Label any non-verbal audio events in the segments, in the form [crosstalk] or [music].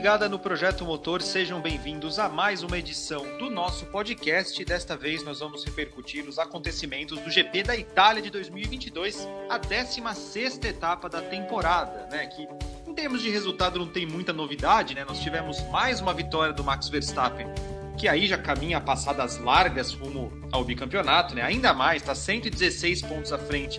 Ligada no Projeto Motor, sejam bem-vindos a mais uma edição do nosso podcast. Desta vez nós vamos repercutir os acontecimentos do GP da Itália de 2022, a 16 etapa da temporada, né? Que em termos de resultado não tem muita novidade, né? Nós tivemos mais uma vitória do Max Verstappen, que aí já caminha a passadas largas rumo ao bicampeonato, né? Ainda mais, está 116 pontos à frente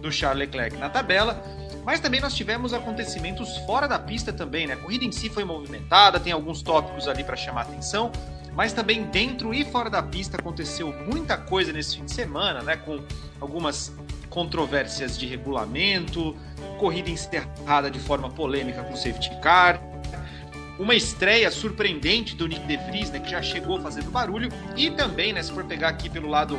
do Charles Leclerc na tabela. Mas também nós tivemos acontecimentos fora da pista também, né? A corrida em si foi movimentada, tem alguns tópicos ali para chamar atenção, mas também dentro e fora da pista aconteceu muita coisa nesse fim de semana, né? Com algumas controvérsias de regulamento, corrida encerrada de forma polêmica com safety car, uma estreia surpreendente do Nick De Vries, né, que já chegou fazendo barulho, e também, né, se for pegar aqui pelo lado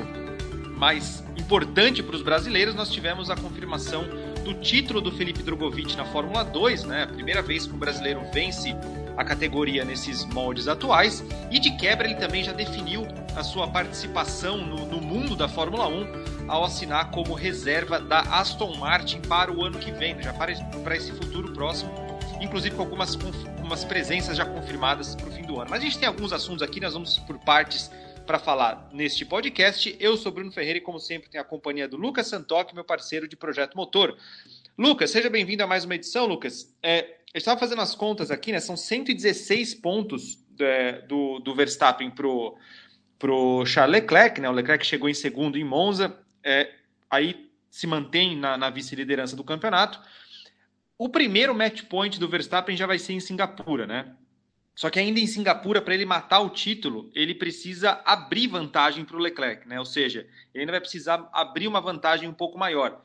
mais importante para os brasileiros, nós tivemos a confirmação do título do Felipe Drogovic na Fórmula 2, né? A primeira vez que um brasileiro vence a categoria nesses moldes atuais. E de quebra, ele também já definiu a sua participação no, no mundo da Fórmula 1 ao assinar como reserva da Aston Martin para o ano que vem, né? já para, para esse futuro próximo, inclusive com algumas, com algumas presenças já confirmadas para o fim do ano. Mas a gente tem alguns assuntos aqui, nós vamos por partes para falar neste podcast. Eu sou Bruno Ferreira e, como sempre, tenho a companhia do Lucas Santoc, meu parceiro de Projeto Motor. Lucas, seja bem-vindo a mais uma edição, Lucas. É, eu estava fazendo as contas aqui, né? São 116 pontos é, do, do Verstappen pro, pro Charles Leclerc, né? O Leclerc chegou em segundo em Monza, é, aí se mantém na, na vice-liderança do campeonato. O primeiro match point do Verstappen já vai ser em Singapura, né? Só que ainda em Singapura, para ele matar o título, ele precisa abrir vantagem para o Leclerc, né? Ou seja, ele ainda vai precisar abrir uma vantagem um pouco maior.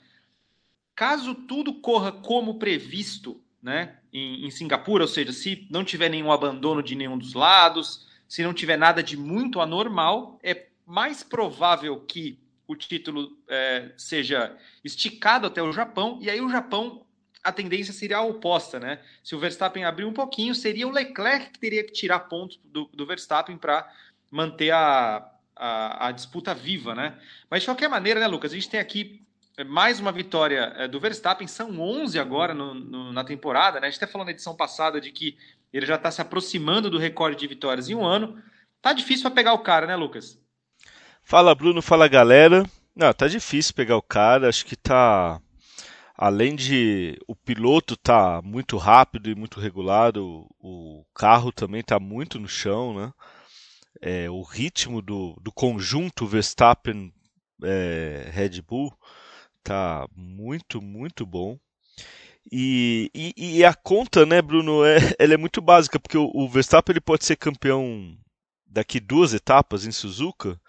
Caso tudo corra como previsto, né, em, em Singapura, ou seja, se não tiver nenhum abandono de nenhum dos lados, se não tiver nada de muito anormal, é mais provável que o título é, seja esticado até o Japão, e aí o Japão a tendência seria a oposta, né? Se o Verstappen abrir um pouquinho, seria o Leclerc que teria que tirar pontos do, do Verstappen para manter a, a, a, disputa viva, né? Mas de qualquer maneira, né, Lucas? A gente tem aqui é, mais uma vitória é, do Verstappen, são 11 agora no, no, na temporada, né? A gente até falou na edição passada de que ele já está se aproximando do recorde de vitórias em um ano. Tá difícil para pegar o cara, né, Lucas? Fala, Bruno, fala, galera. Não, tá difícil pegar o cara, acho que tá além de o piloto tá muito rápido e muito regulado, o carro também tá muito no chão, né? É, o ritmo do, do conjunto Verstappen é, Red Bull tá muito, muito bom. E, e, e, a conta, né, Bruno, é, [laughs] ela é muito básica, porque o, o Verstappen ele pode ser campeão daqui duas etapas em Suzuka,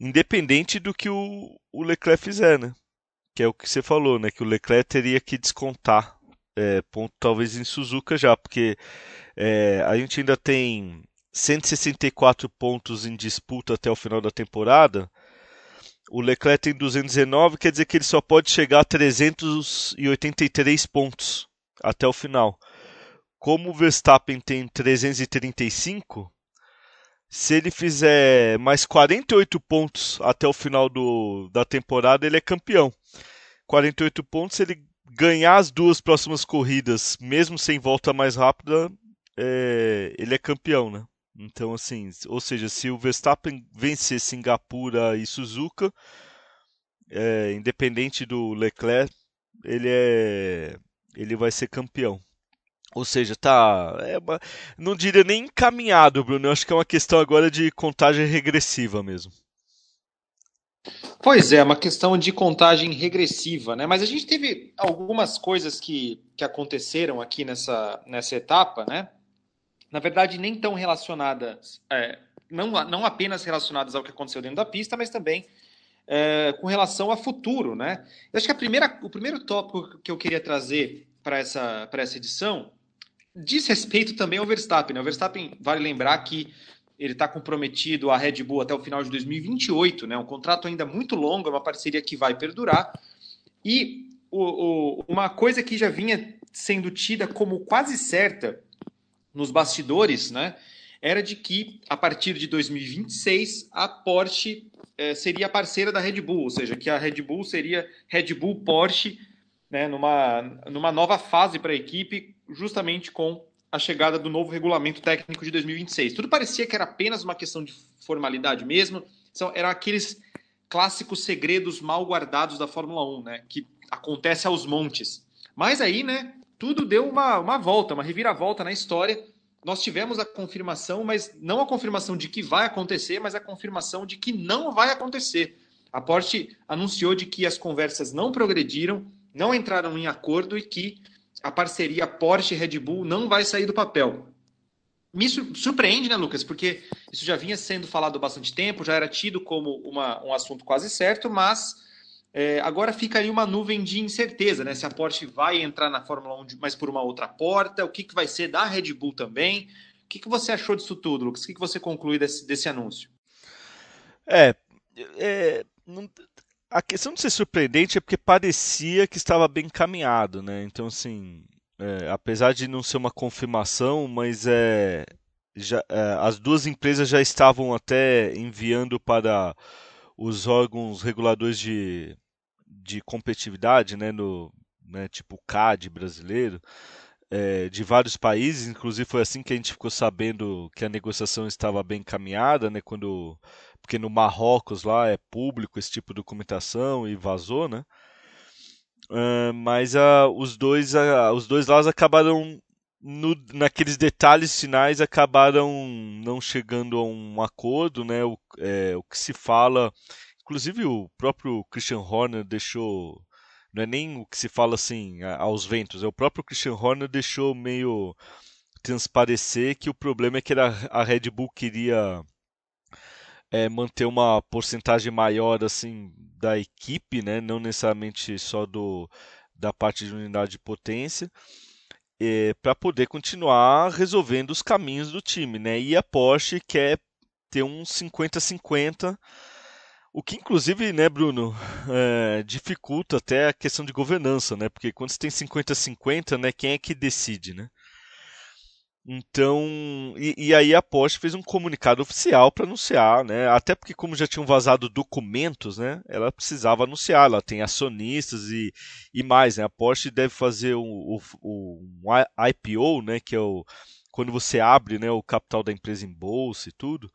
independente do que o, o Leclerc fizer, né? Que é o que você falou, né? Que o Leclerc teria que descontar é, ponto talvez em Suzuka já, porque é, a gente ainda tem 164 pontos em disputa até o final da temporada. O Leclerc tem 219, quer dizer que ele só pode chegar a 383 pontos até o final. Como o Verstappen tem 335, se ele fizer mais 48 pontos até o final do, da temporada, ele é campeão. 48 pontos, se ele ganhar as duas próximas corridas, mesmo sem volta mais rápida, é, ele é campeão, né? Então, assim, ou seja, se o Verstappen vencer Singapura e Suzuka, é, independente do Leclerc, ele é, ele vai ser campeão. Ou seja, tá. É uma, não diria nem encaminhado, Bruno. Eu acho que é uma questão agora de contagem regressiva mesmo. Pois é, uma questão de contagem regressiva, né? Mas a gente teve algumas coisas que, que aconteceram aqui nessa, nessa etapa, né? Na verdade, nem tão relacionadas, é, não, não apenas relacionadas ao que aconteceu dentro da pista, mas também é, com relação a futuro, né? Eu acho que a primeira, o primeiro tópico que eu queria trazer para essa, essa edição diz respeito também ao Verstappen. Né? O Verstappen, vale lembrar que ele está comprometido à Red Bull até o final de 2028, né? um contrato ainda muito longo, é uma parceria que vai perdurar. E o, o, uma coisa que já vinha sendo tida como quase certa nos bastidores, né, era de que a partir de 2026 a Porsche eh, seria parceira da Red Bull, ou seja, que a Red Bull seria Red Bull Porsche, né, numa, numa nova fase para a equipe, justamente com a chegada do novo regulamento técnico de 2026. Tudo parecia que era apenas uma questão de formalidade mesmo, são, eram aqueles clássicos segredos mal guardados da Fórmula 1, né, que acontece aos montes. Mas aí, né, tudo deu uma, uma volta, uma reviravolta na história. Nós tivemos a confirmação, mas não a confirmação de que vai acontecer, mas a confirmação de que não vai acontecer. A Porsche anunciou de que as conversas não progrediram, não entraram em acordo e que a parceria Porsche Red Bull não vai sair do papel. Me surpreende, né, Lucas? Porque isso já vinha sendo falado há bastante tempo, já era tido como uma, um assunto quase certo, mas é, agora fica aí uma nuvem de incerteza, né? Se a Porsche vai entrar na Fórmula 1, mas por uma outra porta, o que, que vai ser da Red Bull também. O que, que você achou disso tudo, Lucas? O que, que você conclui desse, desse anúncio? É, é não, a questão de ser surpreendente é porque parecia que estava bem caminhado, né? Então, assim, é, apesar de não ser uma confirmação, mas é, já, é, as duas empresas já estavam até enviando para os órgãos reguladores de, de competitividade, né, no, né, tipo CAD brasileiro, é, de vários países, inclusive foi assim que a gente ficou sabendo que a negociação estava bem caminhada, né, quando porque no Marrocos lá é público esse tipo de documentação e vazou, né? Uh, mas uh, os dois uh, os dois lados acabaram no, naqueles detalhes finais acabaram não chegando a um acordo, né? O, é, o que se fala, inclusive o próprio Christian Horner deixou não é nem o que se fala assim aos ventos, é o próprio Christian Horner deixou meio transparecer que o problema é que a Red Bull queria é, manter uma porcentagem maior assim da equipe, né? não necessariamente só do, da parte de unidade de potência, é, para poder continuar resolvendo os caminhos do time. Né? E a Porsche quer ter um 50-50, o que inclusive, né, Bruno, é, dificulta até a questão de governança, né? porque quando você tem 50-50, né, quem é que decide? Né? Então, e, e, aí a Porsche fez um comunicado oficial para anunciar, né? Até porque como já tinham vazado documentos, né? Ela precisava anunciar, ela tem acionistas e, e mais, né? A Porsche deve fazer um IPO, né? Que é o quando você abre, né? O capital da empresa em bolsa e tudo.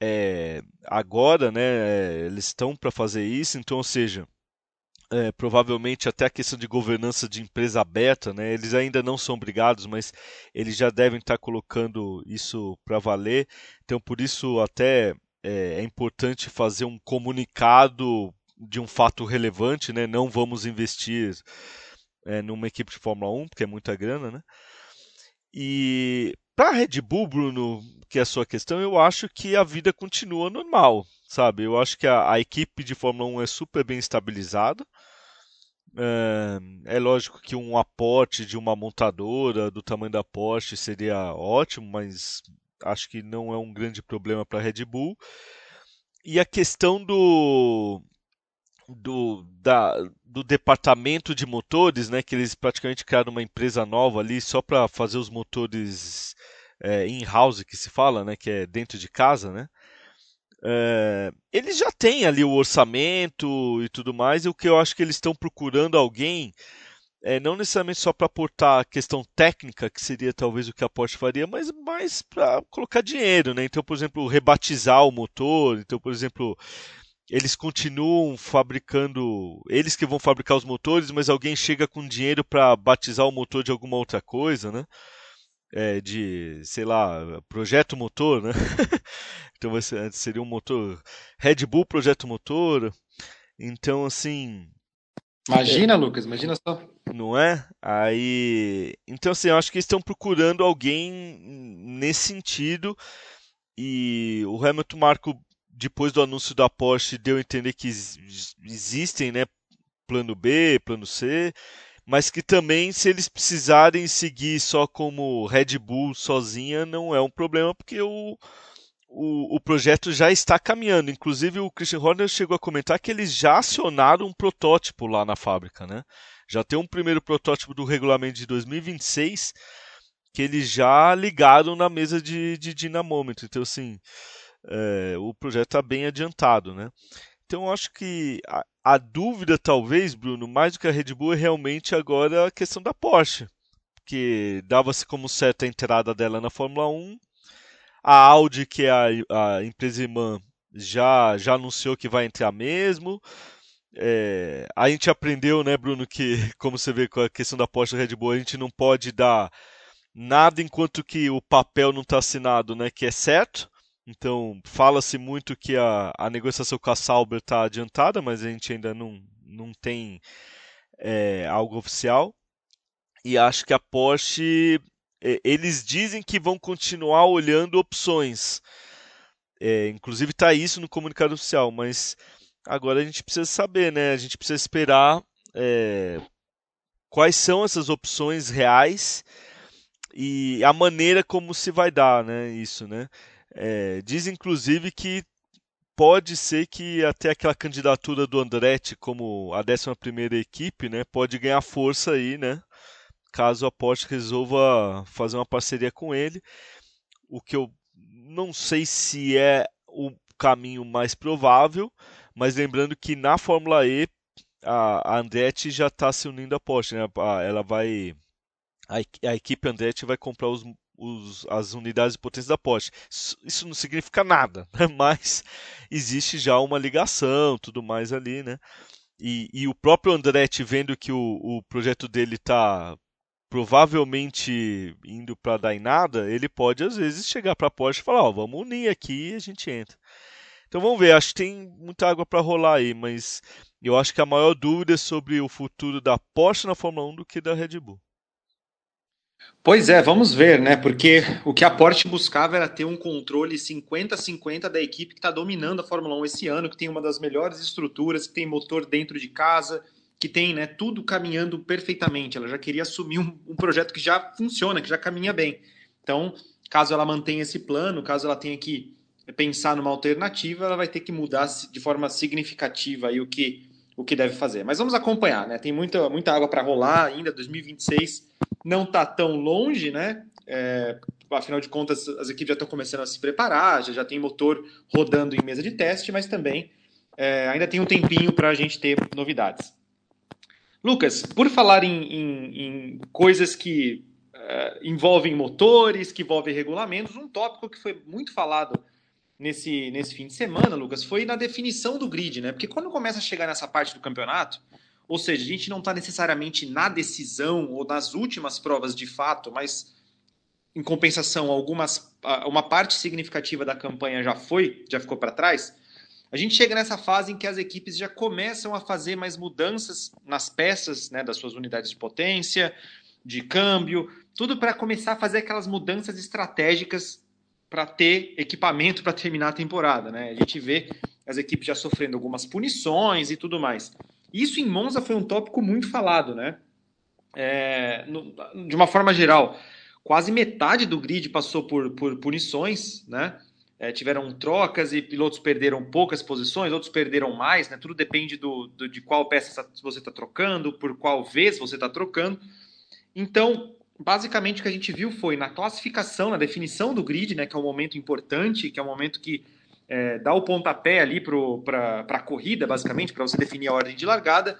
É, agora, né? Eles estão para fazer isso, então, ou seja, é, provavelmente até a questão de governança de empresa aberta, né? Eles ainda não são obrigados, mas eles já devem estar colocando isso para valer. Então, por isso até é, é, importante fazer um comunicado de um fato relevante, né? Não vamos investir é, numa equipe de Fórmula 1, porque é muita grana, né? E para a Red Bull, Bruno, que é a sua questão, eu acho que a vida continua normal, sabe? Eu acho que a, a equipe de Fórmula 1 é super bem estabilizada. É, é, lógico que um aporte de uma montadora do tamanho da Porsche seria ótimo, mas acho que não é um grande problema para a Red Bull. E a questão do, do, da, do departamento de motores, né, que eles praticamente criaram uma empresa nova ali só para fazer os motores é, in-house, que se fala, né, que é dentro de casa, né? É, eles já têm ali o orçamento e tudo mais, e o que eu acho que eles estão procurando alguém, é, não necessariamente só para aportar a questão técnica, que seria talvez o que a Porsche faria, mas mais para colocar dinheiro, né? Então, por exemplo, rebatizar o motor, então, por exemplo, eles continuam fabricando, eles que vão fabricar os motores, mas alguém chega com dinheiro para batizar o motor de alguma outra coisa, né? É, de, sei lá, projeto motor, né? [laughs] então seria um motor Red Bull projeto motor. Então, assim. Imagina, é, Lucas, imagina só. Não é? Aí. Então, assim, eu acho que estão procurando alguém nesse sentido. E o Hamilton Marco, depois do anúncio da Porsche, deu a entender que existem, né? Plano B, plano C mas que também, se eles precisarem seguir só como Red Bull sozinha, não é um problema, porque o, o, o, projeto já está caminhando. Inclusive, o Christian Horner chegou a comentar que eles já acionaram um protótipo lá na fábrica, né? Já tem um primeiro protótipo do regulamento de 2026 que eles já ligaram na mesa de, de dinamômetro. Então, assim, é, o projeto está bem adiantado, né? Então, eu acho que a, dúvida, talvez, Bruno, mais do que a Red Bull, é realmente agora a questão da Porsche. que dava-se como certa a entrada dela na Fórmula 1. A Audi, que é a, a empresa irmã, já, já anunciou que vai entrar mesmo. É, a gente aprendeu, né, Bruno, que [laughs] como você vê com a questão da Porsche Red Bull, a gente não pode dar nada enquanto que o papel não está assinado, né, que é certo. Então, fala-se muito que a, a negociação com a Sauber está adiantada, mas a gente ainda não, não tem é, algo oficial. E acho que a Porsche, é, eles dizem que vão continuar olhando opções. É, inclusive está isso no comunicado oficial, mas agora a gente precisa saber, né? A gente precisa esperar é, quais são essas opções reais e a maneira como se vai dar, né? Isso, né? É, diz inclusive que pode ser que até aquela candidatura do Andretti como a 11 primeira equipe, né, pode ganhar força aí, né, caso a Porsche resolva fazer uma parceria com ele, o que eu não sei se é o caminho mais provável, mas lembrando que na Fórmula E a, Andretti já está se unindo à Porsche, né? ela vai a, a equipe Andretti vai comprar os, os, as unidades de potência da Porsche. Isso não significa nada, [laughs] né? mas existe já uma ligação, tudo mais ali, né? E, e o próprio Andretti vendo que o, o projeto dele está provavelmente indo para dar em nada, ele pode às vezes chegar para a Porsche e falar, ó, oh, vamos unir aqui e a gente entra. Então vamos ver, acho que tem muita água para rolar aí, mas eu acho que a maior dúvida é sobre o futuro da Porsche na Fórmula 1 do que da Red Bull. Pois é, vamos ver, né? Porque o que a Porsche buscava era ter um controle 50-50 da equipe que está dominando a Fórmula 1 esse ano, que tem uma das melhores estruturas, que tem motor dentro de casa, que tem né, tudo caminhando perfeitamente. Ela já queria assumir um, um, projeto que já funciona, que já caminha bem. Então, caso ela mantenha esse plano, caso ela tenha que pensar numa alternativa, ela vai ter que mudar de forma significativa aí o que, o que deve fazer. Mas vamos acompanhar, né? Tem muita, muita água para rolar ainda, 2026 não está tão longe, né? É, afinal de contas, as equipes já estão começando a se preparar, já, já tem motor rodando em mesa de teste, mas também é, ainda tem um tempinho para a gente ter novidades. Lucas, por falar em, em, em coisas que uh, envolvem motores, que envolvem regulamentos, um tópico que foi muito falado nesse, nesse fim de semana, Lucas, foi na definição do grid, né? Porque quando começa a chegar nessa parte do campeonato, ou seja, a gente não está necessariamente na decisão ou nas últimas provas de fato, mas em compensação, algumas, uma parte significativa da campanha já foi, já ficou para trás. A gente chega nessa fase em que as equipes já começam a fazer mais mudanças nas peças né, das suas unidades de potência, de câmbio, tudo para começar a fazer aquelas mudanças estratégicas para ter equipamento para terminar a temporada. Né? A gente vê as equipes já sofrendo algumas punições e tudo mais. Isso em Monza foi um tópico muito falado, né? É, no, de uma forma geral, quase metade do grid passou por, por punições, né? é, tiveram trocas e pilotos perderam poucas posições, outros perderam mais, né? Tudo depende do, do de qual peça você está trocando, por qual vez você está trocando. Então, basicamente o que a gente viu foi na classificação, na definição do grid, né? Que é um momento importante, que é um momento que é, dá o pontapé ali para a corrida, basicamente, para você definir a ordem de largada.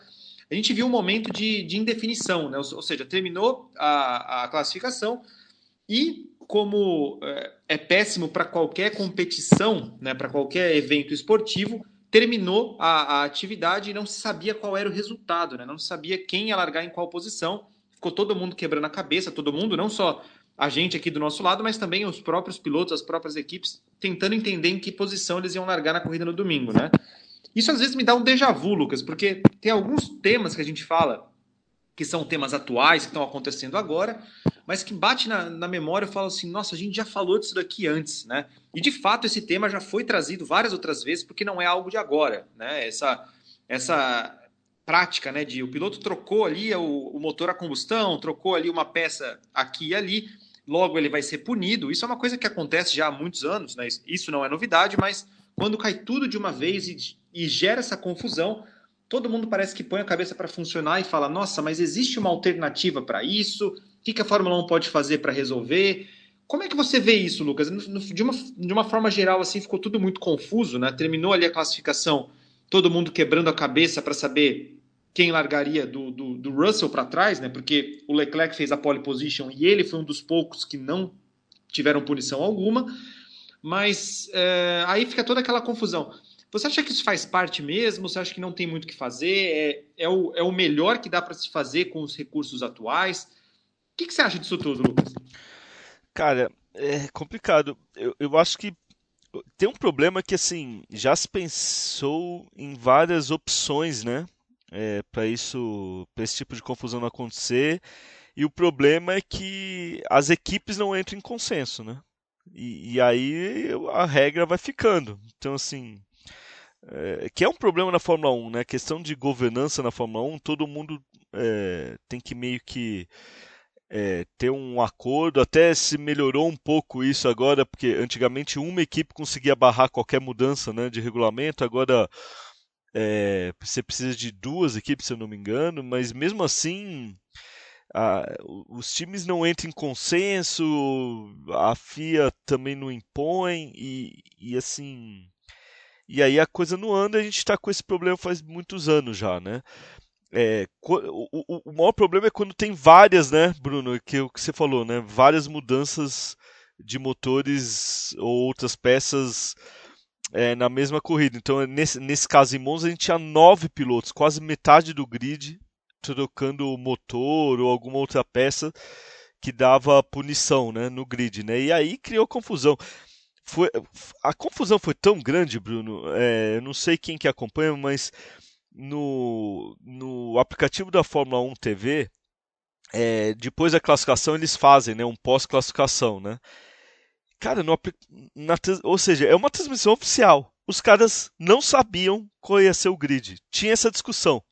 A gente viu um momento de, de indefinição, né? ou, ou seja, terminou a, a classificação e como é, é péssimo para qualquer competição, né, para qualquer evento esportivo, terminou a, a, atividade e não se sabia qual era o resultado, né? não se sabia quem ia largar em qual posição. Ficou todo mundo quebrando a cabeça, todo mundo, não só a gente aqui do nosso lado, mas também os próprios pilotos, as próprias equipes, tentando entender em que posição eles iam largar na corrida no domingo, né? Isso às vezes me dá um déjà vu, Lucas, porque tem alguns temas que a gente fala que são temas atuais, que estão acontecendo agora, mas que bate na, na memória e fala assim, nossa, a gente já falou disso daqui antes, né? E de fato esse tema já foi trazido várias outras vezes, porque não é algo de agora, né? Essa, essa prática, né, de o piloto trocou ali o, o motor a combustão, trocou ali uma peça aqui e ali, logo ele vai ser punido. Isso é uma coisa que acontece já há muitos anos, né? Isso não é novidade, mas quando cai tudo de uma vez e, e gera essa confusão, todo mundo parece que põe a cabeça para funcionar e fala: nossa, mas existe uma alternativa para isso? O que, que a Fórmula 1 pode fazer para resolver? Como é que você vê isso, Lucas? De uma, de uma forma geral, assim, ficou tudo muito confuso, né? Terminou ali a classificação, todo mundo quebrando a cabeça para saber quem largaria do, do, do Russell para trás, né? Porque o Leclerc fez a pole position e ele foi um dos poucos que não tiveram punição alguma. Mas é, aí fica toda aquela confusão. Você acha que isso faz parte mesmo? Você acha que não tem muito o que fazer? É, é, o, é o melhor que dá para se fazer com os recursos atuais? O que, que, você acha disso tudo, Lucas? Cara, é complicado. Eu, eu acho que tem um problema que assim já se pensou em várias opções, né? É, para isso, para esse tipo de confusão não acontecer. E o problema é que as equipes não entram em consenso, né? E, e aí a regra vai ficando. Então, assim, é, que é um problema na Fórmula 1, né? A questão de governança na Fórmula 1, todo mundo é, tem que meio que é, ter um acordo. Até se melhorou um pouco isso agora, porque antigamente uma equipe conseguia barrar qualquer mudança né, de regulamento, agora é, você precisa de duas equipes, se eu não me engano, mas mesmo assim. os times não entram em consenso, a FIA também não impõe, e, e assim e aí a coisa não anda, a gente está com esse problema faz muitos anos já, né? É, o, o, o, maior problema é quando tem várias, né, Bruno, que é o que você falou, né? Várias mudanças de motores ou outras peças é, na mesma corrida. Então, nesse, nesse caso em Monza, a gente tinha nove pilotos, quase metade do grid, trocando o motor ou alguma outra peça que dava punição né, no grid. Né? E aí criou confusão foi, a confusão foi tão grande, Bruno. É, eu não sei quem que acompanha, mas no, no aplicativo da Fórmula 1 TV, é, depois da classificação eles fazem né, um pós-classificação, né? Cara, no, na, ou seja, é uma transmissão oficial. Os caras não sabiam qual ia ser o grid. Tinha essa discussão.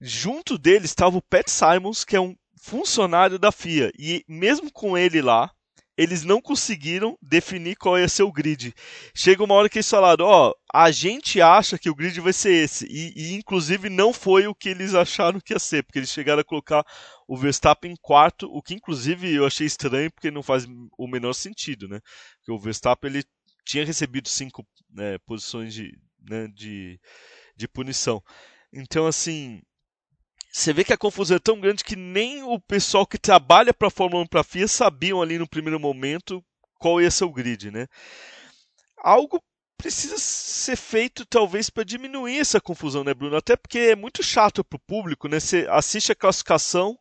Junto deles estava o Pat Simons, que é um funcionário da FIA. E mesmo com ele lá, eles não conseguiram definir qual ia ser o grid. Chega uma hora que eles falaram, ó, oh, a gente acha que o grid vai ser esse. E, e, inclusive não foi o que eles acharam que ia ser, porque eles chegaram a colocar o Verstappen em quarto, o que inclusive eu achei estranho, porque não faz o menor sentido, né? Porque o Verstappen ele tinha recebido cinco né, posições de, né, de, de punição. Então, assim, você vê que a confusão é tão grande que nem o pessoal que trabalha para a Fórmula 1 para a FIA sabiam ali no primeiro momento qual ia ser o grid, né? Algo precisa ser feito talvez para diminuir essa confusão, né, Bruno? Até porque é muito chato para o público, né? Você assiste a classificação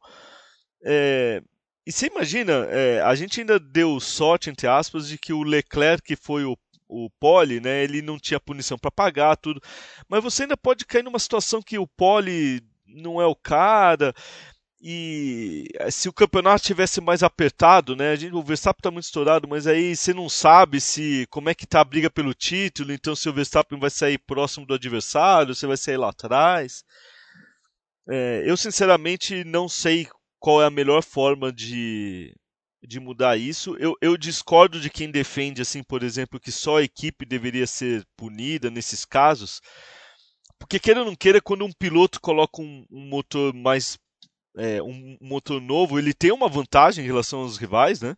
é... e você imagina, é... a gente ainda deu sorte entre aspas de que o Leclerc que foi o o pole, né, ele não tinha punição para pagar tudo, mas você ainda pode cair numa situação que o pole não é o cara. E eh, se o campeonato tivesse mais apertado, né? A gente, o Verstappen está muito estourado, mas aí você não sabe se como é que tá a briga pelo título, então se o Verstappen vai sair próximo do adversário, se vai sair lá atrás. É, eu sinceramente não sei qual é a melhor forma de, de mudar isso. Eu, eu discordo de quem defende, assim, por exemplo, que só a equipe deveria ser punida nesses casos porque queira ou não queira, quando um piloto coloca um, um motor mais. É, um motor novo, ele tem uma vantagem em relação aos rivais, né?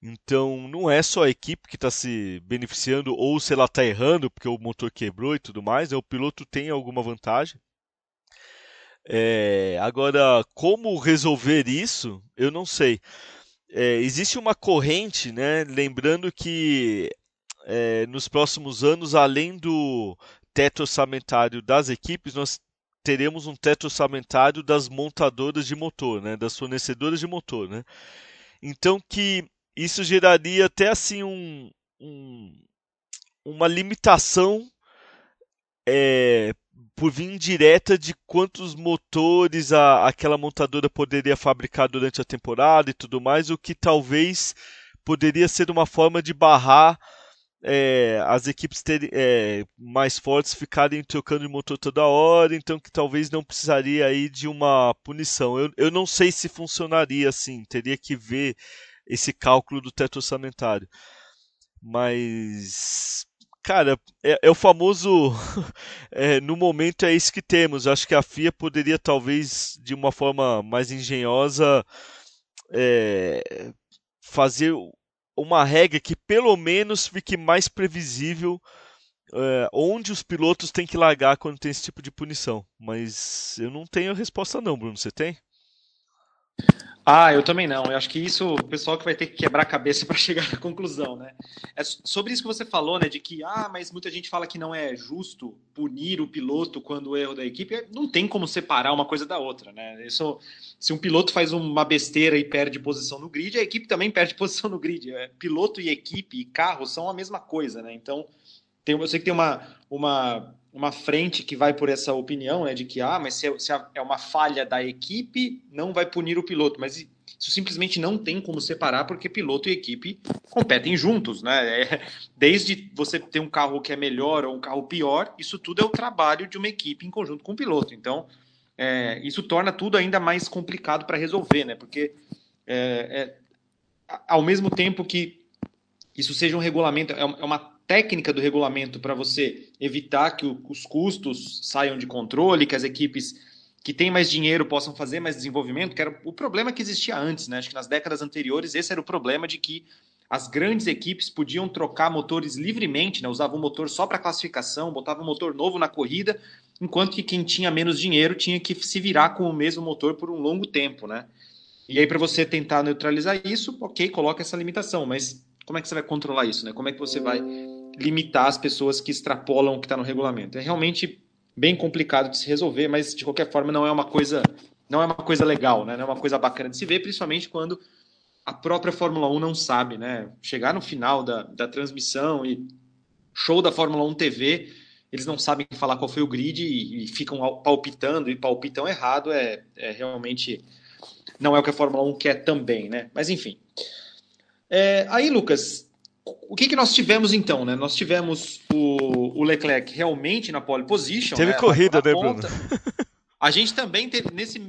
Então não é só a equipe que está se beneficiando ou se ela está errando porque o motor quebrou e tudo mais, né? o piloto tem alguma vantagem. É, agora, como resolver isso, eu não sei. É, existe uma corrente, né? lembrando que é, nos próximos anos, além do teto orçamentário das equipes, nós teremos um teto orçamentário das montadoras de motor, né, das fornecedoras de motor, né? Então que isso geraria até assim um, um uma limitação é, por via indireta de quantos motores a, aquela montadora poderia fabricar durante a temporada e tudo mais, o que talvez poderia ser uma forma de barrar é, as equipes terem, é, mais fortes ficarem trocando de motor toda hora, então que talvez não precisaria aí de uma punição. Eu, eu não sei se funcionaria assim, teria que ver esse cálculo do teto orçamentário. Mas, cara, é, é o famoso. [laughs] É, no momento é isso que temos. Acho que a FIA poderia, talvez, de uma forma mais engenhosa, é, fazer uma regra que pelo menos fique mais previsível é, onde os pilotos têm que largar quando tem esse tipo de punição. Mas eu não tenho resposta não, Bruno. Você tem? Ah, eu também não. Eu acho que isso o pessoal que vai ter que quebrar a cabeça [laughs] para chegar na conclusão, né? É sobre isso que você falou, né? De que, ah, mas muita gente fala que não é justo punir o piloto quando o erro da equipe. Não tem como separar uma coisa da outra, né? Isso, se um piloto faz uma besteira e perde posição no grid, a equipe também [laughs] perde posição no grid. É, piloto e equipe e carro são a mesma coisa, né? Então, tem, eu sei que tem uma, uma uma frente que vai por essa opinião, né, de que ah, mas se, é, se é uma falha da equipe, não vai punir o piloto, mas isso simplesmente não tem como separar porque piloto e equipe competem juntos, né? É, desde você ter um carro que é melhor ou um carro pior, isso tudo é o trabalho de uma equipe em conjunto com o piloto. Então, é, isso torna tudo ainda mais complicado para resolver, né? Porque é, é, ao mesmo tempo que isso seja um regulamento, é uma técnica do regulamento para você evitar que o, os custos saiam de controle, que as equipes que têm mais dinheiro possam fazer mais desenvolvimento, que era o problema que existia antes, né? Acho que nas décadas anteriores esse era o problema de que as grandes equipes podiam trocar motores livremente, né? usavam o motor só para classificação, botavam um motor novo na corrida, enquanto que quem tinha menos dinheiro tinha que se virar com o mesmo motor por um longo tempo, né? E aí para você tentar neutralizar isso, ok, coloca essa limitação, mas como é que você vai controlar isso, né? Como é que você vai limitar as pessoas que extrapolam o que está no regulamento. É realmente bem complicado de se resolver, mas de qualquer forma não é uma coisa não é uma coisa legal, né? Não é uma coisa bacana de se ver, principalmente quando a própria Fórmula 1 não sabe, né? Chegar no final da, da transmissão e show da Fórmula 1 TV, eles não sabem falar qual foi o grid e, e ficam palpitando e palpitam errado, é, é, realmente não é o que a Fórmula 1 quer também, né? Mas enfim. É, aí, Lucas, o que, que nós tivemos então, né? Nós tivemos o, o Leclerc realmente na pole position. Teve né? corrida, né, Bruno? A gente também teve, nesse,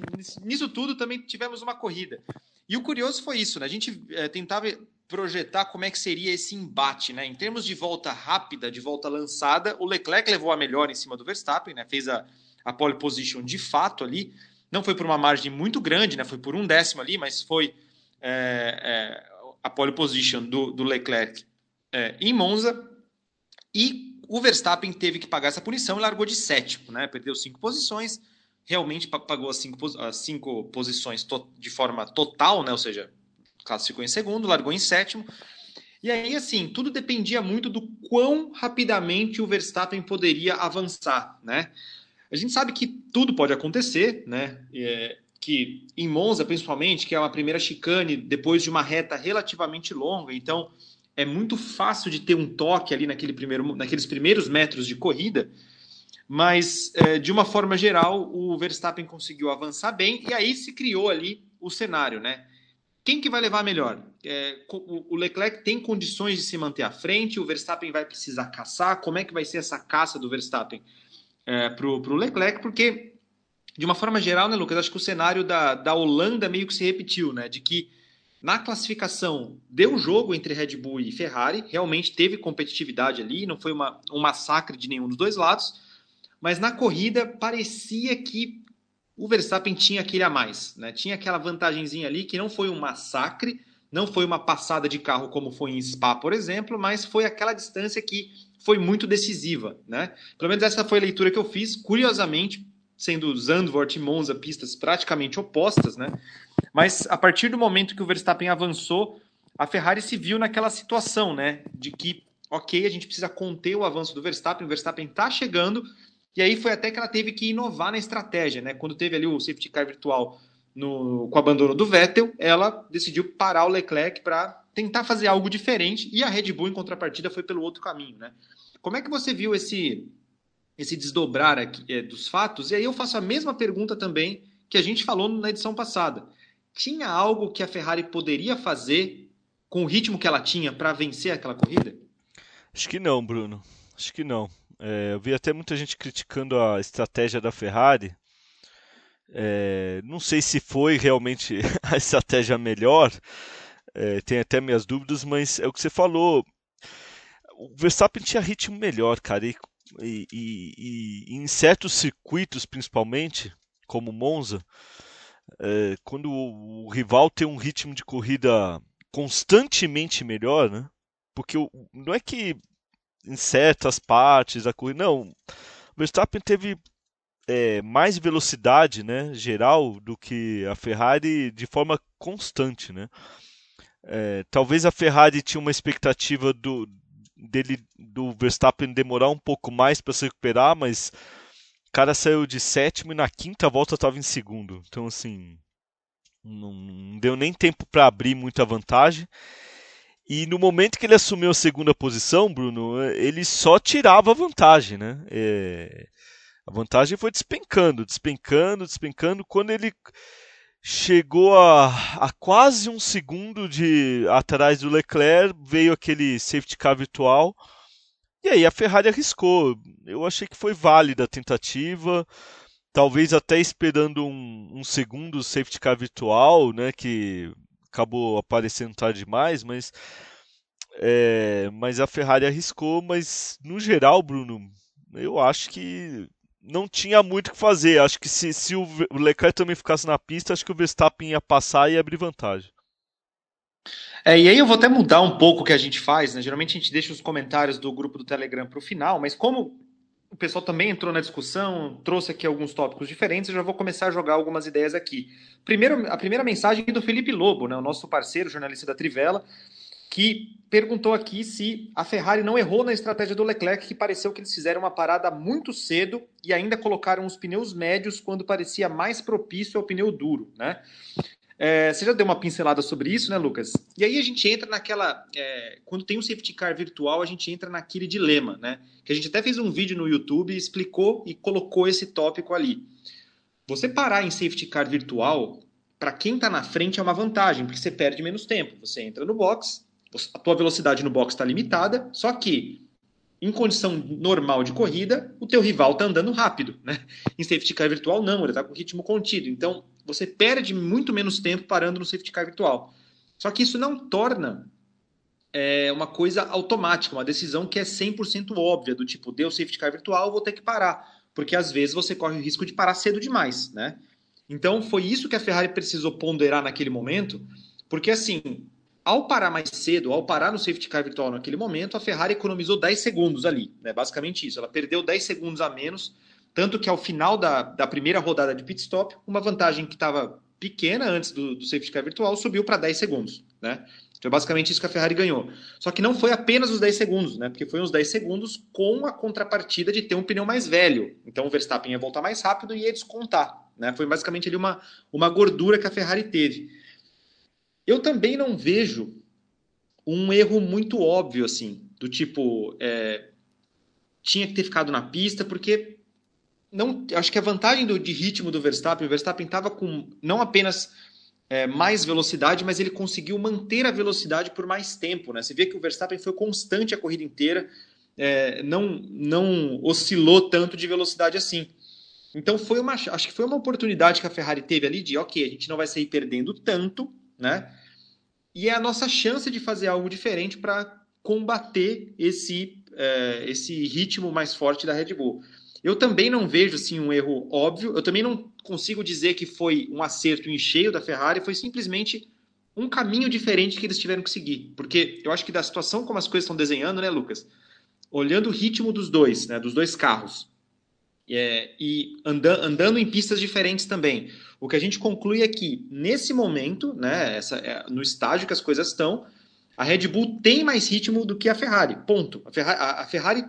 nisso tudo, também tivemos uma corrida. E o curioso foi isso, né? A gente é, tentava projetar como é que seria esse embate, né? Em termos de volta rápida, de volta lançada, o Leclerc levou a melhor em cima do Verstappen, né? Fez a, a pole position de fato ali. Não foi por uma margem muito grande, né? Foi por um décimo ali, mas foi é, é, a pole position do, do Leclerc é, em Monza e o Verstappen teve que pagar essa punição e largou de sétimo, né? Perdeu cinco posições, realmente pagou as cinco, as cinco posições de forma total, né? Ou seja, classificou em segundo, largou em sétimo. E aí, assim, tudo dependia muito do quão rapidamente o Verstappen poderia avançar, né? A gente sabe que tudo pode acontecer, né? Que em Monza, principalmente, que é uma primeira chicane depois de uma reta relativamente longa, então é muito fácil de ter um toque ali naquele primeiro, naqueles primeiros metros de corrida, mas é, de uma forma geral o Verstappen conseguiu avançar bem e aí se criou ali o cenário, né? Quem que vai levar melhor? É, o Leclerc tem condições de se manter à frente, o Verstappen vai precisar caçar. Como é que vai ser essa caça do Verstappen é, para o Leclerc? Porque de uma forma geral, né, Lucas, acho que o cenário da, da Holanda meio que se repetiu, né? De que na classificação deu jogo entre Red Bull e Ferrari, realmente teve competitividade ali, não foi uma, um massacre de nenhum dos dois lados, mas na corrida parecia que o Verstappen tinha aquele a mais, né? Tinha aquela vantagenzinha ali que não foi um massacre, não foi uma passada de carro como foi em Spa, por exemplo, mas foi aquela distância que foi muito decisiva, né? Pelo menos essa foi a leitura que eu fiz. Curiosamente, sendo Zandvoort e Monza pistas praticamente opostas, né? Mas a partir do momento que o Verstappen avançou, a Ferrari se viu naquela situação, né? De que, ok, a gente precisa conter o avanço do Verstappen, o Verstappen está chegando, e aí foi até que ela teve que inovar na estratégia, né? Quando teve ali o safety car virtual no, com o abandono do Vettel, ela decidiu parar o Leclerc para tentar fazer algo diferente, e a Red Bull, em contrapartida, foi pelo outro caminho, né? Como é que você viu esse esse desdobrar aqui, é, dos fatos. E aí eu faço a mesma pergunta também que a gente falou na edição passada. Tinha algo que a Ferrari poderia fazer com o ritmo que ela tinha para vencer aquela corrida? Acho que não, Bruno. Acho que não. É, eu vi até muita gente criticando a estratégia da Ferrari. É, não sei se foi realmente [laughs] a estratégia melhor. É, tem até minhas dúvidas, mas é o que você falou. O Verstappen tinha ritmo melhor, cara. E e, e, e em certos circuitos, principalmente, como Monza, é, quando o, o, rival tem um ritmo de corrida constantemente melhor, né? Porque o, não é que em certas partes da corrida. Não, o Verstappen teve é, mais velocidade, né, geral, do que a Ferrari de forma constante, né. É, talvez a Ferrari tinha uma expectativa do, dele, do Verstappen demorar um pouco mais para se recuperar, mas o cara saiu de sétimo e na quinta volta estava em segundo. Então, assim, não, não deu nem tempo para abrir muita vantagem. E no momento que ele assumiu a segunda posição, Bruno, ele só tirava vantagem, né? É... A vantagem foi despencando, despencando, despencando. Quando ele chegou a, a, quase um segundo de atrás do Leclerc, veio aquele safety car virtual. E aí a Ferrari arriscou. Eu achei que foi válida a tentativa. Talvez até esperando um, um segundo safety car virtual, né? Que acabou aparecendo tarde demais, mas. É, mas a Ferrari arriscou, mas no geral, Bruno, eu acho que não tinha muito o que fazer. Acho que se, se o Leclerc também ficasse na pista, acho que o Verstappen ia passar e ia abrir vantagem. É, e aí eu vou até mudar um pouco o que a gente faz, né? Geralmente a gente deixa os comentários do grupo do Telegram para o final, mas como o pessoal também entrou na discussão, trouxe aqui alguns tópicos diferentes, eu já vou começar a jogar algumas ideias aqui. Primeiro, a primeira mensagem é do Felipe Lobo, né? O nosso parceiro, jornalista da Trivela que perguntou aqui se a Ferrari não errou na estratégia do Leclerc, que pareceu que eles fizeram uma parada muito cedo e ainda colocaram os pneus médios quando parecia mais propício ao pneu duro, né? É, você já deu uma pincelada sobre isso, né, Lucas? E aí a gente entra naquela. É, quando tem um safety car virtual, a gente entra naquele dilema, né? Que a gente até fez um vídeo no YouTube, explicou e colocou esse tópico ali. Você parar em safety car virtual, para quem está na frente é uma vantagem, porque você perde menos tempo. Você entra no box, a tua velocidade no box está limitada, só que em condição normal de corrida, o teu rival está andando rápido, né? Em safety car virtual não, ele está com ritmo contido. Então, você perde muito menos tempo parando no safety car virtual. Só que isso não torna é, uma coisa automática, uma decisão que é 100% óbvia, do tipo, deu safety car virtual, vou ter que parar. Porque às vezes você corre o risco de parar cedo demais, né? Então, foi isso que a Ferrari precisou ponderar naquele momento, porque assim, ao parar mais cedo, ao parar no safety car virtual naquele momento, a Ferrari economizou 10 segundos ali. Né? Basicamente isso. Ela perdeu 10 segundos a menos, tanto que ao final da, da primeira rodada de pit stop, uma vantagem que estava pequena antes do, do, safety car virtual subiu para 10 segundos. Né? Então é basicamente isso que a Ferrari ganhou. Só que não foi apenas os 10 segundos, né? porque foi uns 10 segundos com a contrapartida de ter um pneu mais velho. Então o Verstappen ia voltar mais rápido e ia descontar. Né? Foi basicamente ali uma, uma gordura que a Ferrari teve. Eu também não vejo um erro muito óbvio, assim, do tipo, é, tinha que ter ficado na pista, porque não, acho que a vantagem do, de ritmo do Verstappen, o Verstappen estava com não apenas é, mais velocidade, mas ele conseguiu manter a velocidade por mais tempo. Né? Você vê que o Verstappen foi constante a corrida inteira, é, não, não oscilou tanto de velocidade assim. Então foi uma, acho que foi uma oportunidade que a Ferrari teve ali de, ok, a gente não vai sair perdendo tanto, né? E é a nossa chance de fazer algo diferente para combater esse, é, esse ritmo mais forte da Red Bull. Eu também não vejo assim, um erro óbvio, eu também não consigo dizer que foi um acerto em cheio da Ferrari, foi simplesmente um caminho diferente que eles tiveram que seguir. Porque eu acho que da situação como as coisas estão desenhando, né, Lucas? Olhando o ritmo dos dois, né, dos dois carros, é, e anda, andando em pistas diferentes também. O que a gente conclui é que, nesse momento, né, essa, é, no estágio que as coisas estão, a Red Bull tem mais ritmo do que a Ferrari. Ponto. A Ferrari, a, a Ferrari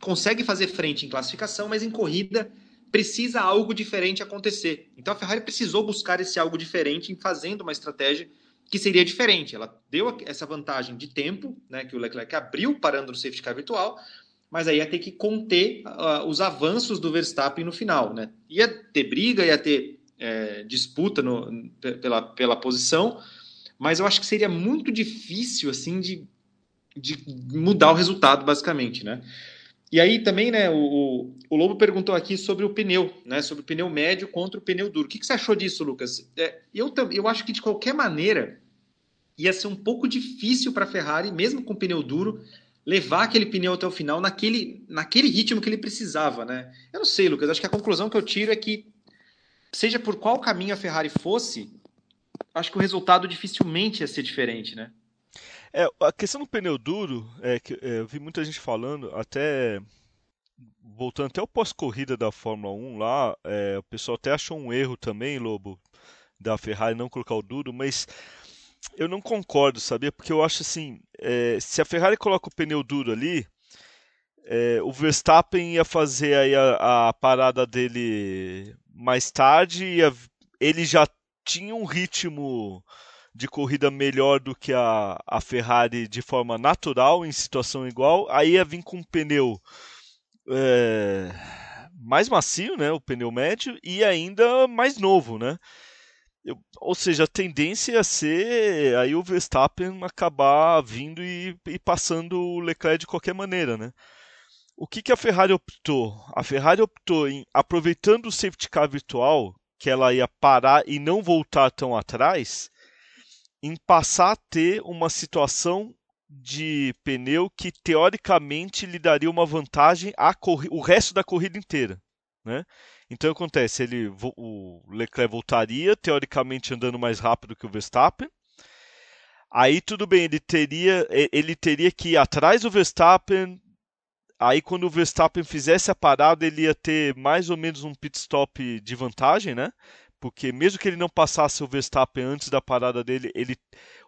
consegue fazer frente em classificação, mas em corrida precisa algo diferente acontecer. Então a Ferrari precisou buscar esse algo diferente em fazendo uma estratégia que seria diferente. Ela deu essa vantagem de tempo, né, que o Leclerc abriu parando no safety car virtual, mas aí ia ter que conter uh, os avanços do Verstappen no final. Né? Ia ter briga, ia ter é, disputa no, pela, pela posição, mas eu acho que seria muito difícil assim de, de mudar o resultado, basicamente. Né? E aí também, né, o, o Lobo perguntou aqui sobre o pneu, né, sobre o pneu médio contra o pneu duro. O que, que você achou disso, Lucas? É, eu, eu acho que de qualquer maneira ia ser um pouco difícil para a Ferrari, mesmo com pneu duro, levar aquele pneu até o final naquele, naquele ritmo que ele precisava, né? Eu não sei, Lucas, acho que a conclusão que eu tiro é que, seja por qual caminho a Ferrari fosse, acho que o resultado dificilmente ia ser diferente, né? É, a questão do pneu duro, é que é, eu vi muita gente falando, até voltando até o pós-corrida da Fórmula 1 lá, é, o pessoal até achou um erro também, Lobo, da Ferrari não colocar o duro, mas eu não concordo, sabia? Porque eu acho assim, é, se a Ferrari coloca o pneu duro ali, é, o Verstappen ia fazer aí a, a parada dele mais tarde, e ele já tinha um ritmo de corrida melhor do que a, a Ferrari de forma natural, em situação igual, aí ia vir com um pneu é, mais macio, né, o pneu médio, e ainda mais novo, né? Eu, ou seja, a tendência ia ser aí o Verstappen acabar vindo e, e passando o Leclerc de qualquer maneira, né? O que, que a Ferrari optou? A Ferrari optou em, aproveitando o safety car virtual, que ela ia parar e não voltar tão atrás, em passar a ter uma situação de pneu que teoricamente lhe daria uma vantagem a o resto da corrida inteira, né? Então acontece, ele o Leclerc voltaria teoricamente andando mais rápido que o Verstappen. Aí tudo bem, ele teria ele teria que ir atrás do Verstappen. Aí quando o Verstappen fizesse a parada, ele ia ter mais ou menos um pit stop de vantagem, né? Porque mesmo que ele não passasse o Verstappen antes da parada dele, ele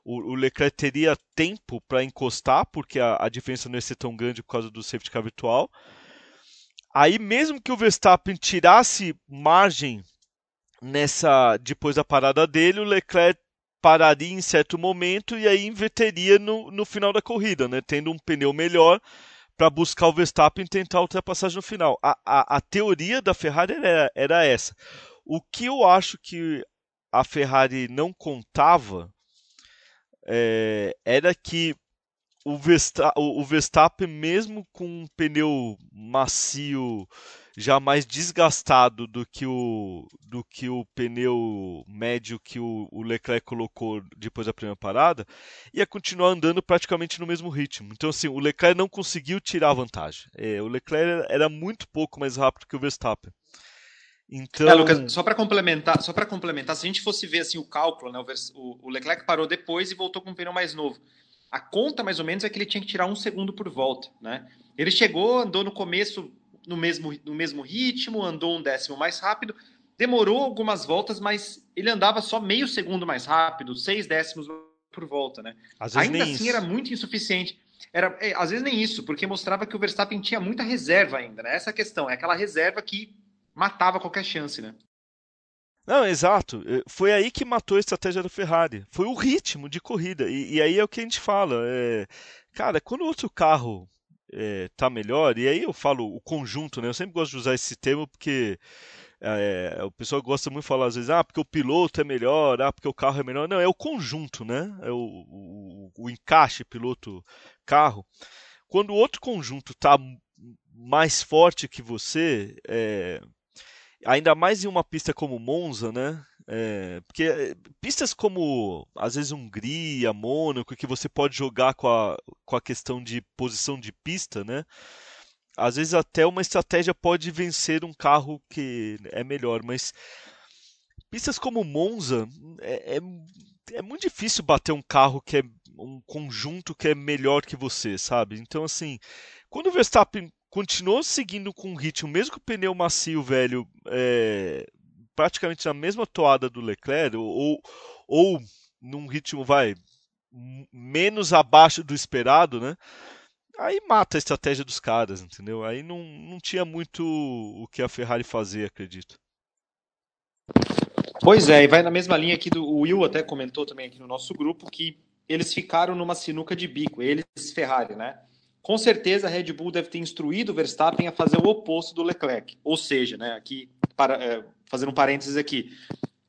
o, o Leclerc teria tempo para encostar, porque a, a diferença não ia ser tão grande por causa do safety car virtual. Aí mesmo que o Verstappen tirasse margem nessa depois da parada dele, o Leclerc pararia em certo momento e aí inverteria no, no final da corrida, né? tendo um pneu melhor para buscar o Verstappen e tentar a ultrapassagem no final. A, a, a teoria da Ferrari era, era essa. O que eu acho que a Ferrari não contava é, era que o, o Verstappen, mesmo com um pneu macio já mais desgastado do que o, do que o pneu médio que o, o, Leclerc colocou depois da primeira parada, ia continuar andando praticamente no mesmo ritmo. Então, assim, o Leclerc não conseguiu tirar a vantagem. É, o Leclerc era muito pouco mais rápido que o Verstappen. Então... É, Lucas, só para complementar, só para complementar, se a gente fosse ver assim o cálculo, né, o, o Leclerc parou depois e voltou com um pneu mais novo a conta mais ou menos é que ele tinha que tirar um segundo por volta, né? Ele chegou, andou no começo no mesmo, no mesmo ritmo, andou um décimo mais rápido, demorou algumas voltas, mas ele andava só meio segundo mais rápido, seis décimos por volta, né? Ainda assim isso. era muito insuficiente. Era, é, às vezes nem isso, porque mostrava que o Verstappen tinha muita reserva ainda, né? Essa é a questão, é aquela reserva que matava qualquer chance, né? Não, exato. Eh, foi aí que matou a estratégia da Ferrari. Foi o ritmo de corrida. E, e aí é o que a gente fala. É, cara, quando o outro carro é, tá melhor, e aí eu falo o conjunto, né? Eu sempre gosto de usar esse termo porque é, o pessoal gosta muito de falar às vezes, ah, porque o piloto é melhor, ah, porque o carro é melhor. Não, é o conjunto, né? É o, o, o encaixe piloto-carro. Quando o outro conjunto tá mais forte que você, é, ainda mais em uma pista como Monza, né? É, porque é, pistas como às vezes Hungria, Mônaco, que você pode jogar com a, com a questão de posição de pista, né? Às vezes até uma estratégia pode vencer um carro que é melhor, mas pistas como Monza é, é, é muito difícil bater um carro que é um conjunto que é melhor que você, sabe? Então assim, quando o Verstappen continuou seguindo com o ritmo, mesmo que o pneu macio velho é, praticamente na mesma toada do Leclerc, ou, ou num ritmo, vai, menos abaixo do esperado, né? Aí mata a estratégia dos caras, entendeu? Aí não, não tinha muito o que a Ferrari fazer, acredito. Pois é, e vai na mesma linha aqui do o Will até comentou também aqui no nosso grupo que eles ficaram numa sinuca de bico, eles Ferrari, né? Com certeza a Red Bull deve ter instruído o Verstappen a fazer o oposto do Leclerc. Ou seja, né, aqui, para, é, fazendo um parênteses aqui,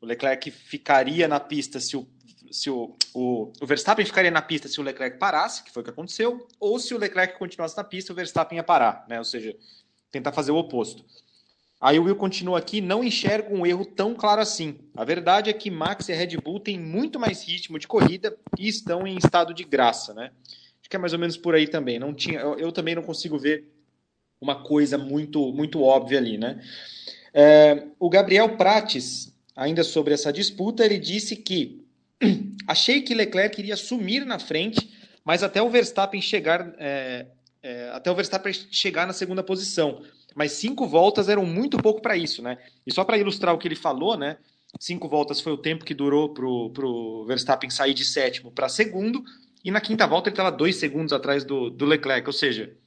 o Leclerc ficaria na pista se o se o, o, o, Verstappen ficaria na pista se o Leclerc parasse, que foi o que aconteceu, ou se o Leclerc continuasse na pista, o Verstappen ia parar, né? Ou seja, tentar fazer o oposto. Aí o Will continua aqui, não enxerga um erro tão claro assim. A verdade é que Max e Red Bull têm muito mais ritmo de corrida e estão em estado de graça, né? Acho que é mais ou menos por aí também. Não tinha, eu, eu também não consigo ver uma coisa muito, muito óbvia ali, né? É, o Gabriel Prates, ainda sobre essa disputa, ele disse que [clears throat] achei que Leclerc iria sumir na frente, mas até o Verstappen chegar é, é, até o Verstappen chegar na segunda posição. Mas cinco voltas eram muito pouco para isso, né? E só para ilustrar o que ele falou, né? Cinco voltas foi o tempo que durou para o Verstappen sair de sétimo para segundo, e na quinta volta ele estava dois segundos atrás do, do Leclerc, ou seja,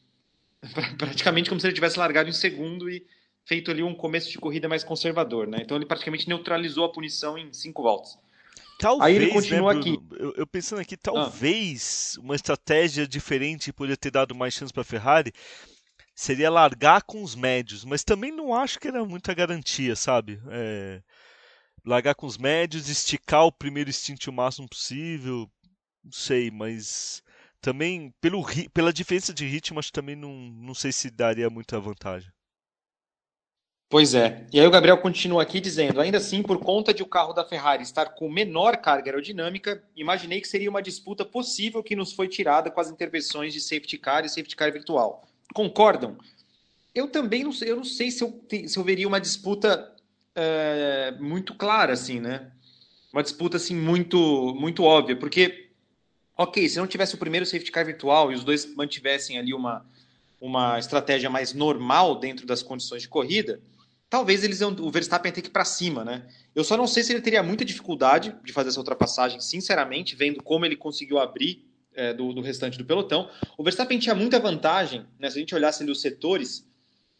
[laughs] praticamente como se ele tivesse largado em segundo e feito ali um começo de corrida mais conservador, né? Então ele praticamente neutralizou a punição em cinco voltas. Talvez, Aí ele né, continua né, aqui. Eu, eu, pensando aqui, talvez ah. uma estratégia diferente poderia ter dado mais chance para a Ferrari seria largar com os médios, mas também não acho que era muita garantia, sabe? É, largar com os médios, esticar o primeiro stint o máximo possível, não sei, mas também pelo, pela diferença de ritmo, acho que também não, não sei se daria muita vantagem. Pois é. E aí o Gabriel continua aqui dizendo: ainda assim, por conta de o carro da Ferrari estar com menor carga aerodinâmica, imaginei que seria uma disputa possível que nos foi tirada com as intervenções de safety car e safety car virtual. Concordam? Eu também não sei, eu não sei se eu, se eu veria uma disputa é, muito clara, assim, né? Uma disputa assim muito, muito óbvia, porque, ok, se não tivesse o primeiro safety car virtual e os dois mantivessem ali uma, uma estratégia mais normal dentro das condições de corrida, talvez eles o Verstappen tenha que ir para cima, né? Eu só não sei se ele teria muita dificuldade de fazer essa ultrapassagem, sinceramente, vendo como ele conseguiu abrir é, do, do, restante do pelotão. O Verstappen tinha muita vantagem, né? Se a gente olhasse ali os setores,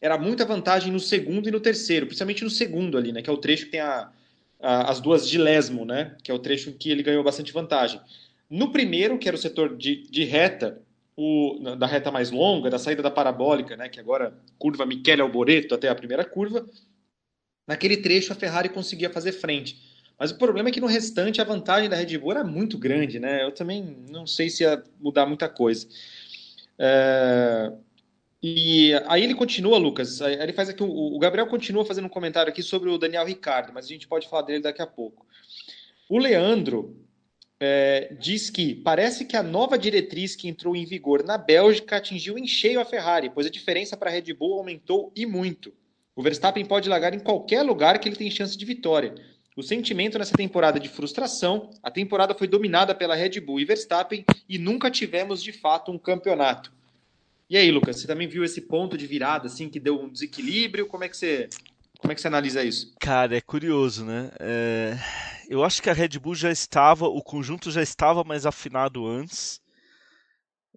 era muita vantagem no segundo e no terceiro, principalmente no segundo ali, né? Que é o trecho que tem a, a, as duas de lesmo, né? Que é o trecho que ele ganhou bastante vantagem. No primeiro, que era o setor de, de reta, o, da reta mais longa, da saída da parabólica, né, que agora curva Michele Alboreto até a primeira curva, naquele trecho a Ferrari conseguia fazer frente. Mas o problema é que no restante a vantagem da Red Bull era muito grande, né? Eu também não sei se ia mudar muita coisa. É... E aí ele continua, Lucas. Ele faz aqui o Gabriel continua fazendo um comentário aqui sobre o Daniel Ricardo, mas a gente pode falar dele daqui a pouco. O Leandro é, diz que parece que a nova diretriz que entrou em vigor na Bélgica atingiu em cheio a Ferrari, pois a diferença para a Red Bull aumentou e muito. O Verstappen pode largar em qualquer lugar que ele tem chance de vitória. O sentimento nessa temporada de frustração, a temporada foi dominada pela Red Bull e Verstappen e nunca tivemos de fato um campeonato. E aí, Lucas, você também viu esse ponto de virada assim que deu um desequilíbrio? Como é que você como é que você analisa isso? Cara, é curioso, né? É... Eu acho que a Red Bull já estava, o conjunto já estava mais afinado antes,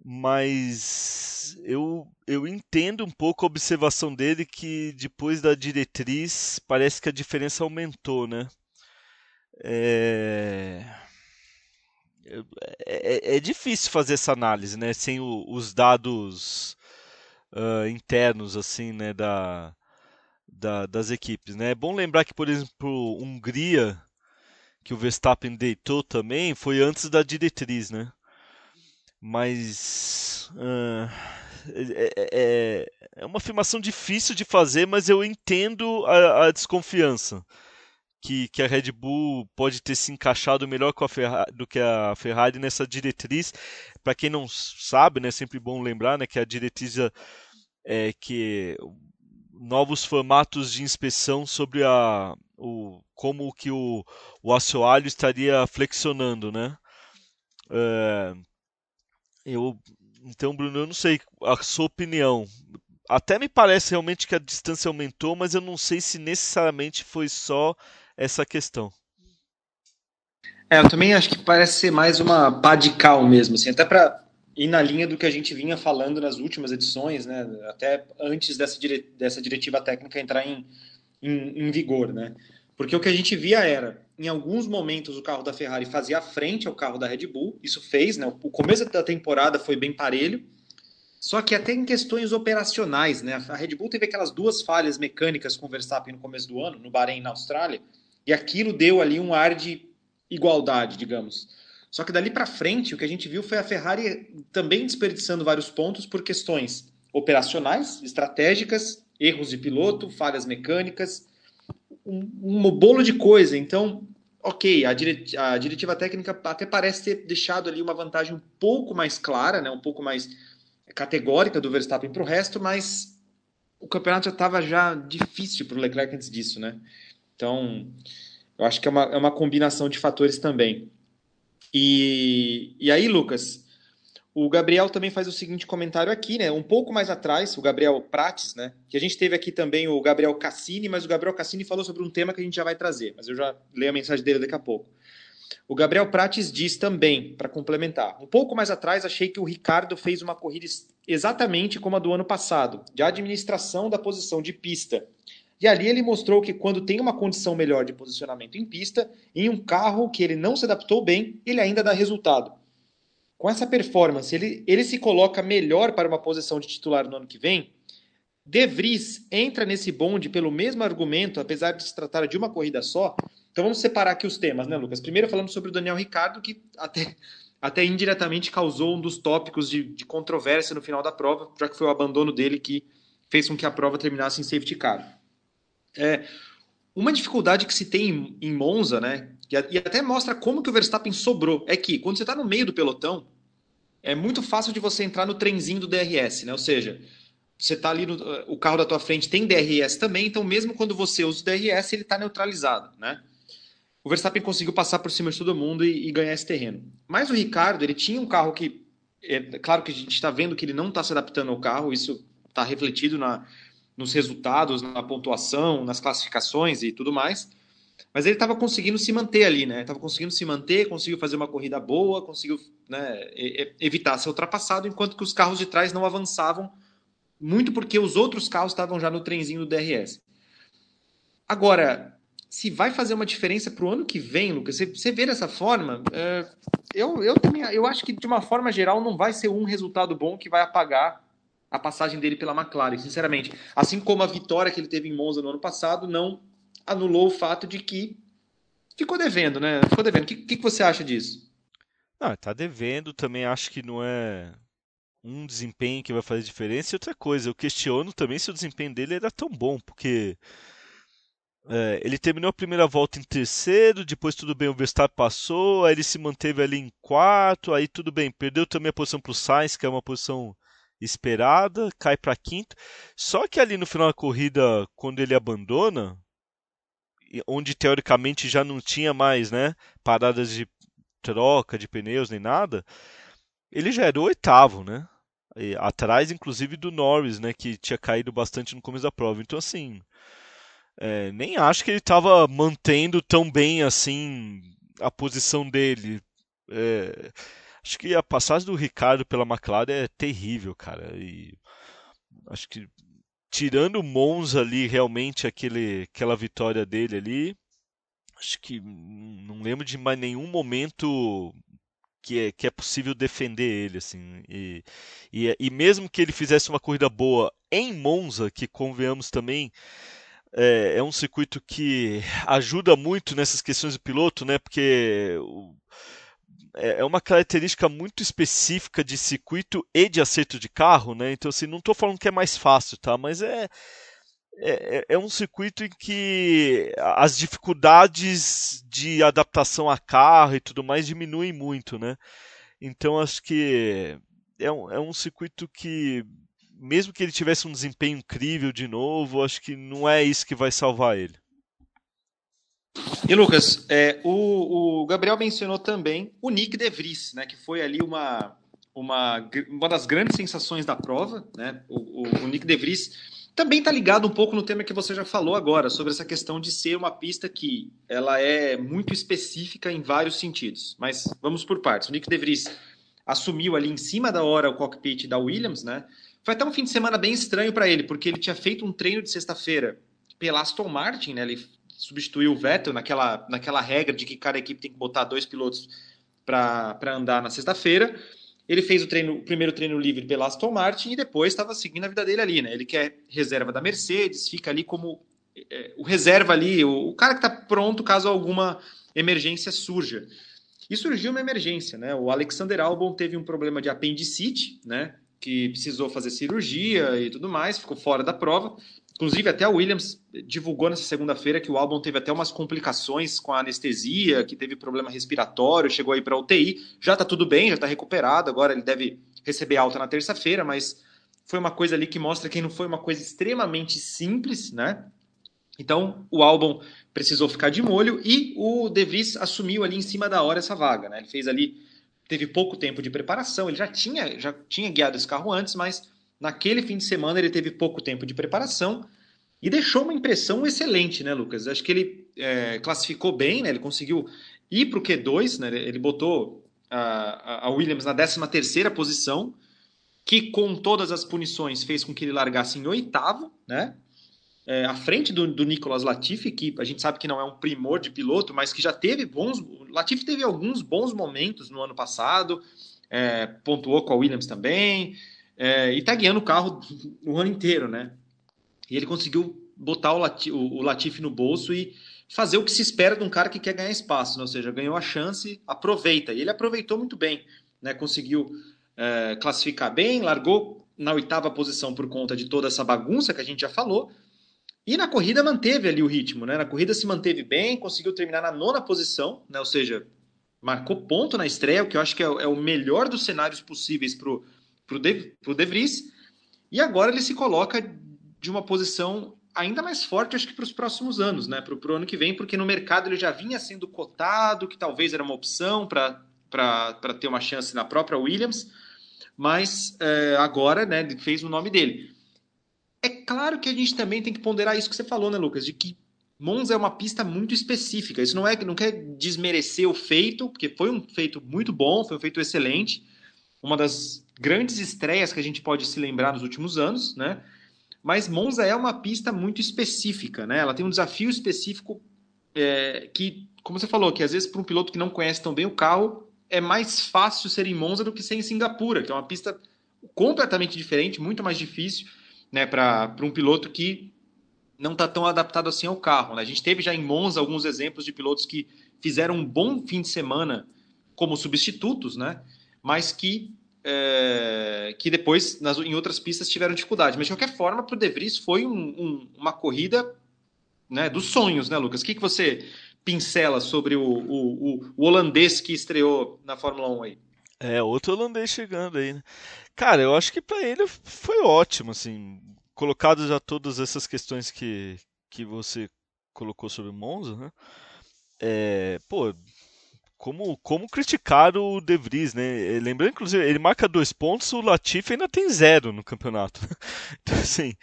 mas eu, eu entendo um pouco a observação dele que depois da diretriz parece que a diferença aumentou, né? É... É, é, é difícil fazer essa análise, né? Sem o, os dados uh, internos, assim, né? Da, da, das equipes. Né? É bom lembrar que, por exemplo, Hungria, que o Verstappen deitou também, foi antes da diretriz, né? Mas uh, é, é, é, uma afirmação difícil de fazer, mas eu entendo a, a desconfiança. Que, que, a Red Bull pode ter se encaixado melhor Ferrari, do que a Ferrari nessa diretriz. Para quem não sabe, né, é sempre bom lembrar né, que a diretriz é que novos formatos de inspeção sobre a, o, como que o, o assoalho estaria flexionando, né? É, eu, então, Bruno, eu não sei a sua opinião. Até me parece realmente que a distância aumentou, mas eu não sei se necessariamente foi só essa questão. É, eu também acho que parece ser mais uma pá de cal mesmo, assim, até para e na linha do que a gente vinha falando nas últimas edições, né, até antes dessa, dire dessa diretiva técnica entrar em, em, em, vigor, né? Porque o que a gente via era, em alguns momentos o carro da Ferrari fazia frente ao carro da Red Bull, isso fez, né? O começo da temporada foi bem parelho, só que até em questões operacionais, né? A Red Bull teve aquelas duas falhas mecânicas com o Verstappen no começo do ano, no Bahrein e na Austrália, e aquilo deu ali um ar de igualdade, digamos. Só que dali para frente, o que a gente viu foi a Ferrari também desperdiçando vários pontos por questões operacionais, estratégicas, erros de piloto, falhas mecânicas, um, um bolo de coisa. Então, ok, a, a, diretiva técnica até parece ter deixado ali uma vantagem um pouco mais clara, né, um pouco mais categórica do Verstappen para o resto, mas o campeonato já estava já difícil para o Leclerc antes disso, né? Então, eu acho que é uma, é uma combinação de fatores também. E, e aí, Lucas, O Gabriel também faz o seguinte comentário aqui, né? Um pouco mais atrás, o Gabriel Prates, né? Que a gente teve aqui também o Gabriel Cassini, mas o Gabriel Cassini falou sobre um tema que a gente já vai trazer, mas eu já leio a mensagem dele daqui a pouco. O Gabriel Prates diz também, para complementar, um pouco mais atrás achei que o Ricardo fez uma corrida exatamente como a do ano passado, de administração da posição de pista. E ali ele mostrou que quando tem uma condição melhor de posicionamento em pista, em um carro que ele não se adaptou bem, ele ainda dá resultado com essa performance, ele, ele se coloca melhor para uma posição de titular no ano que vem. De Vries entra nesse bonde pelo mesmo argumento, apesar de se tratar de uma corrida só. Então vamos separar aqui os temas, né, Lucas? Primeiro falando sobre o Daniel Ricardo, que até, até indiretamente causou um dos tópicos de, de controvérsia no final da prova, já que foi o abandono dele que fez com que a prova terminasse em safety car. É, uma dificuldade que se tem em, Monza, né, e até mostra como que o Verstappen sobrou, é que quando você está no meio do pelotão, é muito fácil de você entrar no trenzinho do DRS, né? Ou seja, você está ali, no, o carro da tua frente tem DRS também, então mesmo quando você usa o DRS, ele está neutralizado, né? O Verstappen conseguiu passar por cima de todo mundo e, e, ganhar esse terreno. Mas o Ricardo, ele tinha um carro que, é claro que a gente está vendo que ele não está se adaptando ao carro, isso está refletido na, nos resultados, na pontuação, nas classificações e tudo mais. Mas ele estava conseguindo se manter ali, né? Estava conseguindo se manter, conseguiu fazer uma corrida boa, conseguiu né, evitar ser ultrapassado, enquanto que os carros de trás não avançavam, muito porque os outros carros estavam já no trenzinho do DRS. Agora, se vai fazer uma diferença para o ano que vem, Lucas, você, você vê dessa forma, é, eu, eu, também, eu acho que de uma forma geral não vai ser um resultado bom que vai apagar a passagem dele pela McLaren, sinceramente. Assim como a vitória que ele teve em Monza no ano passado não anulou o fato de que ficou devendo, né? Ficou devendo. O que, que, você acha disso? Não, tá devendo, também acho que não é um desempenho que vai fazer diferença. E outra coisa, eu questiono também se o desempenho dele era tão bom, porque é, ele terminou a primeira volta em terceiro, depois tudo bem, o Verstappen passou, aí ele se manteve ali em quarto, aí tudo bem, perdeu também a posição para o Sainz, que é uma posição esperada, cai para quinto. Só que ali no final da corrida, quando ele abandona, onde teoricamente já não tinha mais né, paradas de troca de pneus nem nada, ele já era o oitavo, né? E, atrás, inclusive, do Norris, né? Que tinha caído bastante no começo da prova. Então, assim, é, nem acho que ele estava mantendo tão bem assim a posição dele. É, acho que a passagem do Ricardo pela McLaren é terrível, cara. E acho que tirando o Monza ali, realmente aquele, aquela vitória dele ali, acho que não lembro de mais nenhum momento que é, que é possível defender ele, assim. E, e, e mesmo que ele fizesse uma corrida boa em Monza, que convenhamos também, é, é, um circuito que ajuda muito nessas questões de piloto, né? Porque é, é uma característica muito específica de circuito e de acerto de carro, né? Então, assim, não estou falando que é mais fácil, tá? Mas é, é, é um circuito em que as dificuldades de adaptação a carro e tudo mais diminuem muito, né? Então, acho que é um, é um circuito que, mesmo que ele tivesse um desempenho incrível de novo, acho que não é isso que vai salvar ele. E Lucas, é, o, o, Gabriel mencionou também o Nick De Vries, né, que foi ali uma, uma, uma das grandes sensações da prova. Né? O, o, o Nick De Vries também está ligado um pouco no tema que você já falou agora, sobre essa questão de ser uma pista que ela é muito específica em vários sentidos. Mas vamos por partes. O Nick De Vries assumiu ali em cima da hora o cockpit da Williams, né? Foi até um fim de semana bem estranho para ele, porque ele tinha feito um treino de sexta-feira pela Aston Martin, né? Ele substituiu o Vettel naquela, naquela regra de que cada equipe tem que botar dois pilotos para andar na sexta-feira. Ele fez o, treino, o primeiro treino livre pela Aston Martin e depois estava seguindo a vida dele ali, né? Ele quer reserva da Mercedes, fica ali como é, o reserva ali, o, o cara que está pronto caso alguma emergência surja. E surgiu uma emergência, né? O Alexander Albon teve um problema de apendicite, né? Que precisou fazer cirurgia e tudo mais, ficou fora da prova. Inclusive, até a Williams divulgou nessa segunda-feira que o álbum teve até umas complicações com a anestesia, que teve problema respiratório, chegou aí para UTI. Já está tudo bem, já está recuperado. Agora ele deve receber alta na terça-feira, mas foi uma coisa ali que mostra que não foi uma coisa extremamente simples, né? Então, o álbum precisou ficar de molho e o De Vries assumiu ali em cima da hora essa vaga, né? Ele fez ali teve pouco tempo de preparação. Ele já tinha, já tinha guiado esse carro antes, mas naquele fim de semana ele teve pouco tempo de preparação e deixou uma impressão excelente, né, Lucas? Acho que ele é, classificou bem, né? Ele conseguiu ir para o Q2, né? Ele botou a, a Williams na 13 terceira posição, que com todas as punições fez com que ele largasse em oitavo, né? É, à frente do, do Nicolas Latifi, que a gente sabe que não é um primor de piloto, mas que já teve bons. Latifi teve alguns bons momentos no ano passado, é, pontuou com a Williams também, é, e está guiando o carro o ano inteiro, né? E ele conseguiu botar o, Lati o Latifi no bolso e fazer o que se espera de um cara que quer ganhar espaço, né? ou seja, ganhou a chance, aproveita. E ele aproveitou muito bem, né? conseguiu é, classificar bem, largou na oitava posição por conta de toda essa bagunça que a gente já falou. E na corrida manteve ali o ritmo, né? Na corrida se manteve bem, conseguiu terminar na nona posição, né? Ou seja, marcou ponto na estreia, o que eu acho que é, é o melhor dos cenários possíveis para o De, De Vries. E agora ele se coloca de uma posição ainda mais forte, acho que para os próximos anos, né? Para o ano que vem, porque no mercado ele já vinha sendo cotado, que talvez era uma opção para ter uma chance na própria Williams, mas é, agora, né, fez o nome dele. É claro que a gente também tem que ponderar isso que você falou, né, Lucas, de que Monza é uma pista muito específica. Isso não é não quer desmerecer o feito, porque foi um feito muito bom, foi um feito excelente, uma das grandes estreias que a gente pode se lembrar nos últimos anos, né? Mas Monza é uma pista muito específica, né? Ela tem um desafio específico é, que, como você falou, que às vezes para um piloto que não conhece tão bem o carro, é mais fácil ser em Monza do que ser em Singapura, que é uma pista completamente diferente, muito mais difícil, né? Para um piloto que não está tão adaptado assim ao carro. Né? A gente teve já em Monza alguns exemplos de pilotos que fizeram um bom fim de semana como substitutos, né? Mas que é, que depois nas, em outras pistas tiveram dificuldade. Mas de qualquer forma, para o De Vries foi um, um, uma corrida né, dos sonhos, né, Lucas? O que, que você pincela sobre o, o, o, o holandês que estreou na Fórmula 1 aí? É, outro holandês chegando aí, né? Cara, eu acho que para ele foi ótimo, assim, colocadas já todas essas questões que, que você colocou sobre Monza, né? É, pô, como, como criticar o De Vries, né? Lembrando, inclusive, ele marca dois pontos, o Latifi ainda tem zero no campeonato. [laughs] então, assim,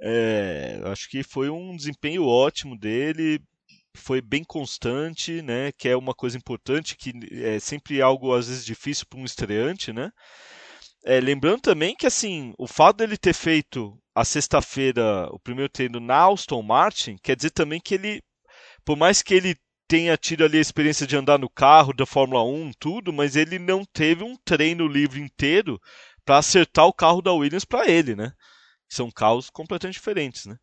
é, acho que foi um desempenho ótimo dele, foi bem constante, né? Que é uma coisa importante, que é sempre algo às vezes difícil para um estreante, né? É, lembrando também que assim, o fato dele ter feito a sexta-feira o primeiro treino na Aston Martin, quer dizer também que ele, por mais que ele tenha tido ali a experiência de andar no carro da Fórmula 1, tudo, mas ele não teve um treino livre inteiro para acertar o carro da Williams para ele, né? São carros completamente diferentes, né?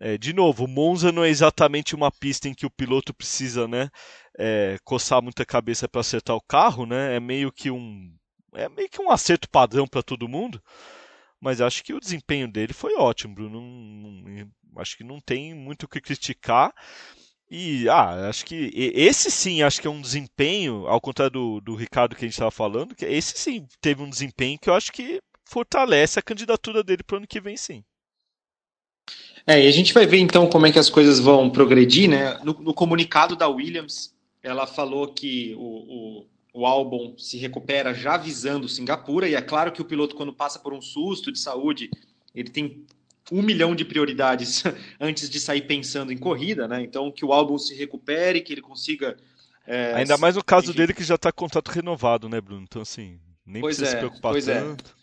É, de novo, Monza não é exatamente uma pista em que o piloto precisa, né, é, coçar muita cabeça para acertar o carro, né? É meio que um é meio que um acerto padrão para todo mundo. Mas acho que o desempenho dele foi ótimo, Bruno. Não, não, acho que não tem muito o que criticar. E ah, acho que esse sim, acho que é um desempenho, ao contrário do, do Ricardo que a gente estava falando, que esse sim teve um desempenho que eu acho que fortalece a candidatura dele para o ano que vem, sim. É, e a gente vai ver então como é que as coisas vão progredir, né? No, no comunicado da Williams, ela falou que o, o, o, álbum se recupera já visando Singapura, e é claro que o piloto, quando passa por um susto de saúde, ele tem um milhão de prioridades [laughs] antes de sair pensando em corrida, né? Então que o álbum se recupere, que ele consiga. É, Ainda mais no caso enfim. dele que já está contrato renovado, né, Bruno? Então assim, nem pois precisa é, se preocupar pois é. tanto. É.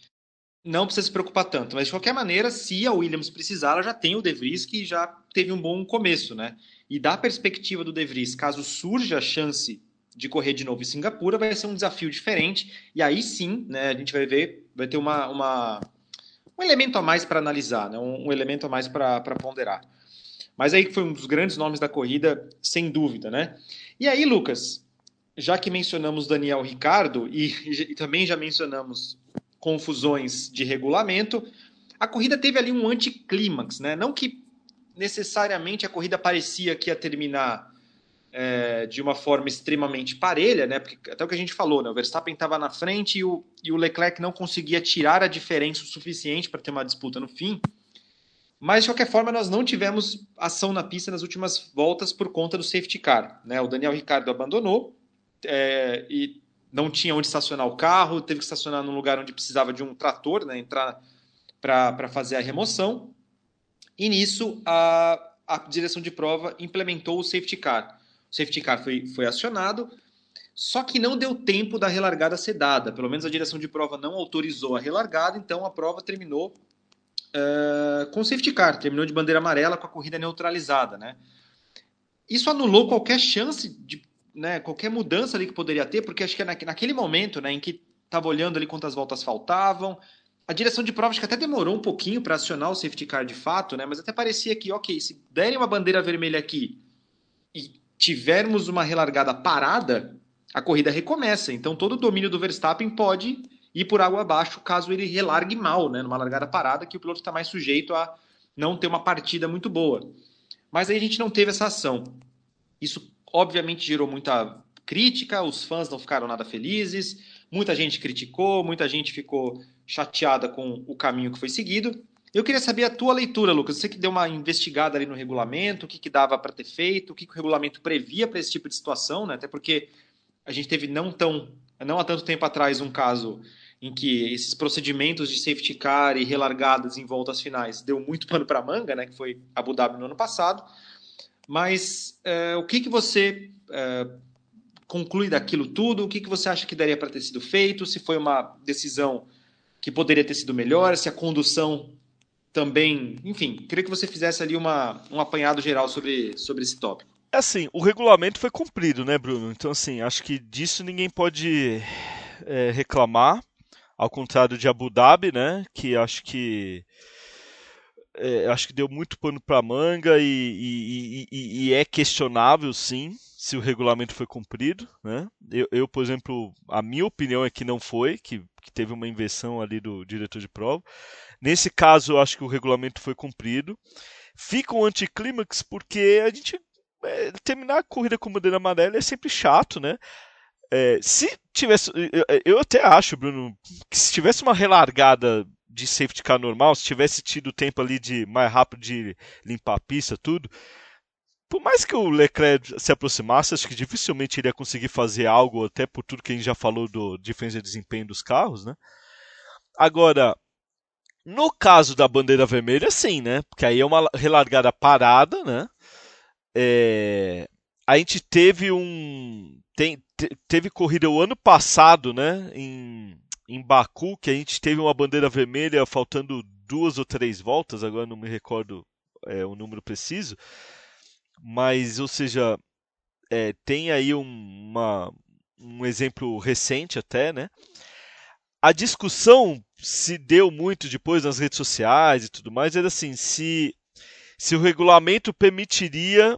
Não precisa se preocupar tanto, mas de qualquer maneira, se a Williams precisar, ela já tem o De Vries que já teve um bom começo, né? E da perspectiva do De Vries, caso surja a chance de correr de novo em Singapura, vai ser um desafio diferente. E aí sim, né, a gente vai ver, vai ter uma, uma um elemento a mais para analisar, né? um, um, elemento a mais para ponderar. Mas aí foi um dos grandes nomes da corrida, sem dúvida, né? E aí, Lucas, já que mencionamos Daniel Ricardo e, e também já mencionamos confusões de regulamento, a corrida teve ali um anticlímax, né? Não que necessariamente a corrida parecia que ia terminar é, de uma forma extremamente parelha, né? Porque até o que a gente falou, né? O Verstappen estava na frente e o, e o Leclerc não conseguia tirar a diferença o suficiente para ter uma disputa no fim. Mas de qualquer forma, nós não tivemos ação na pista nas últimas voltas por conta do safety car. Né? O Daniel Ricciardo abandonou é, e não tinha onde estacionar o carro, teve que estacionar num lugar onde precisava de um trator, né, entrar para fazer a remoção. E nisso a, a direção de prova implementou o safety car. Safety car foi, foi acionado, só que não deu tempo da relargada ser dada. Pelo menos a direção de prova não autorizou a relargada, então a prova terminou uh, com safety car, terminou de bandeira amarela com a corrida neutralizada, né? Isso anulou qualquer chance de né, qualquer mudança ali que poderia ter, porque acho que é naquele momento né, em que estava olhando ali quantas voltas faltavam, a direção de prova que até demorou um pouquinho para acionar o safety car de fato, né, mas até parecia que, ok, se derem uma bandeira vermelha aqui tivermos uma relargada parada, a corrida recomeça. Então todo o domínio do Verstappen pode ir por água abaixo caso ele relargue mal, né, numa largada parada, que o piloto está mais sujeito a não ter uma partida muito boa. Mas aí a gente não teve essa ação. Isso obviamente gerou muita crítica, os fãs não ficaram nada felizes, muita gente criticou, muita gente ficou chateada com o caminho que foi seguido. Eu queria saber a tua leitura, Lucas. Você que deu uma investigada ali no regulamento, o que, que dava para ter feito, o que, que o regulamento previa para esse tipo de situação, né? Até porque a gente teve não tão, não há tanto tempo atrás um caso em que esses procedimentos de safety car e relargadas em voltas finais deu muito pano para manga, né? Que foi Abu Dhabi no ano passado. Mas é, o que, que você é, conclui daquilo tudo? O que, que você acha que daria para ter sido feito? Se foi uma decisão que poderia ter sido melhor? Se a condução também. Enfim, queria que você fizesse ali uma, um apanhado geral sobre, sobre esse tópico. É assim, o regulamento foi cumprido, né, Bruno? Então, assim, acho que disso ninguém pode é, reclamar, ao contrário de Abu Dhabi, né? Que acho que é, acho que deu muito pano para manga e, e, e, e, é questionável, sim, se o regulamento foi cumprido. Né? Eu, eu, por exemplo, a minha opinião é que não foi, que, que teve uma inversão ali do diretor de prova. Nesse caso, acho que o regulamento foi cumprido. Fica um anticlímax porque a gente é, terminar a corrida com bandeira amarela é sempre chato, né? É, se tivesse, eu, eu até acho, Bruno, que se tivesse uma relargada de safety car normal, se tivesse tido tempo ali de mais rápido de limpar a pista, tudo, por mais que o Leclerc se aproximasse, acho que dificilmente iria conseguir fazer algo, até por tudo que a gente já falou do diferença de desempenho dos carros, né? Agora, no caso da bandeira vermelha, sim, né? Porque aí é uma relargada parada, né? É... A gente teve um. Tem, teve corrida o ano passado, né? Em em Baku, que a gente teve uma bandeira vermelha faltando duas ou três voltas, agora não me recordo é, o número preciso, mas, ou seja, é, tem aí um, uma, um exemplo recente até, né? A discussão se deu muito depois nas redes sociais e tudo mais, era assim, se, se o regulamento permitiria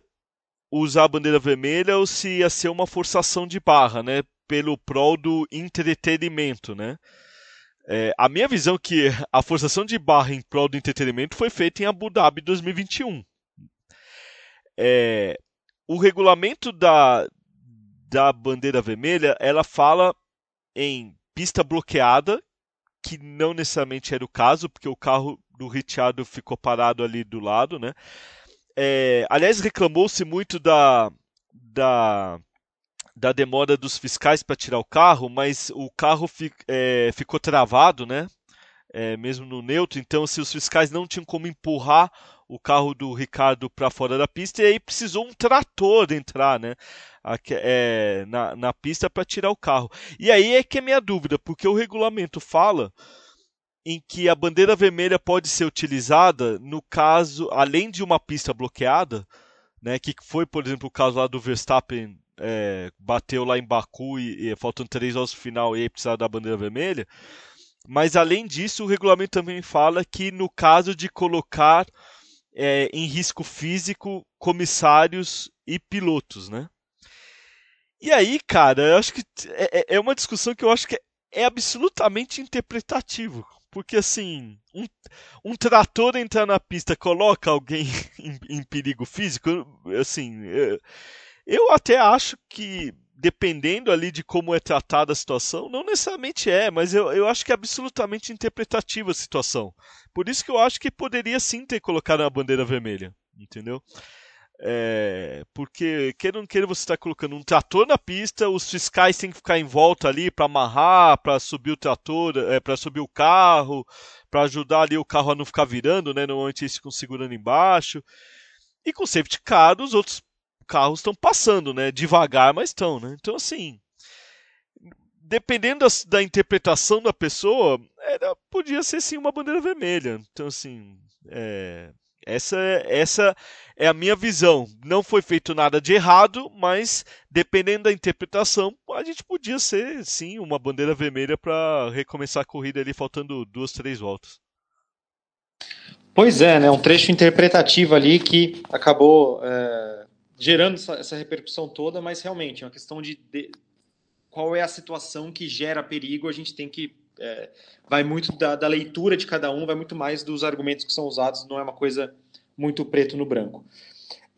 usar a bandeira vermelha ou se ia ser uma forçação de barra, né? pelo prol do entretenimento, né? É, a minha visão é que a forçação de barra em prol do entretenimento foi feita em Abu Dhabi 2021. É, o regulamento da, da bandeira vermelha, ela fala em pista bloqueada, que não necessariamente era o caso, porque o carro do Richard ficou parado ali do lado, né? É, aliás, reclamou-se muito da, da da demora dos fiscais para tirar o carro, mas o carro fi, é, ficou travado, né? É, mesmo no neutro, então se os fiscais não tinham como empurrar o carro do Ricardo para fora da pista, e aí precisou um trator entrar, né? É, na, na pista para tirar o carro. E aí é que é minha dúvida, porque o regulamento fala em que a bandeira vermelha pode ser utilizada no caso, além de uma pista bloqueada, né, que foi, por exemplo, o caso lá do Verstappen é, bateu lá em Baku e, e faltando três horas no final e aí precisava da bandeira vermelha. Mas além disso, o regulamento também fala que no caso de colocar é, em risco físico comissários e pilotos, né? E aí, cara, eu acho que é, é, é uma discussão que eu acho que é, é absolutamente interpretativo. Porque assim, um, um trator entrar na pista coloca alguém [laughs] em, em perigo físico, assim, é, eu até acho que, dependendo ali de como é tratada a situação, não necessariamente é, mas eu, eu acho que é absolutamente interpretativa a situação. Por isso que eu acho que poderia sim ter colocado a bandeira vermelha, entendeu? É, porque, queira ou não queira, você está colocando um trator na pista, os fiscais têm que ficar em volta ali para amarrar, para subir o trator, é, para subir o carro, para ajudar ali o carro a não ficar virando, né? Normalmente eles ficam segurando embaixo. E com safety car, os outros carros estão passando, né? Devagar, mas estão, né? Então, assim, dependendo da, da interpretação da pessoa, era, podia ser sim uma bandeira vermelha. Então, assim, é, essa, essa é a minha visão. Não foi feito nada de errado, mas dependendo da interpretação, a gente podia ser sim uma bandeira vermelha para recomeçar a corrida ali faltando duas, três voltas. Pois é, né? Um trecho interpretativo ali que acabou é, gerando essa, essa, repercussão toda, mas realmente é uma questão de, de, qual é a situação que gera perigo. A gente tem que é, vai muito da, da, leitura de cada um, vai muito mais dos argumentos que são usados. Não é uma coisa muito preto no branco.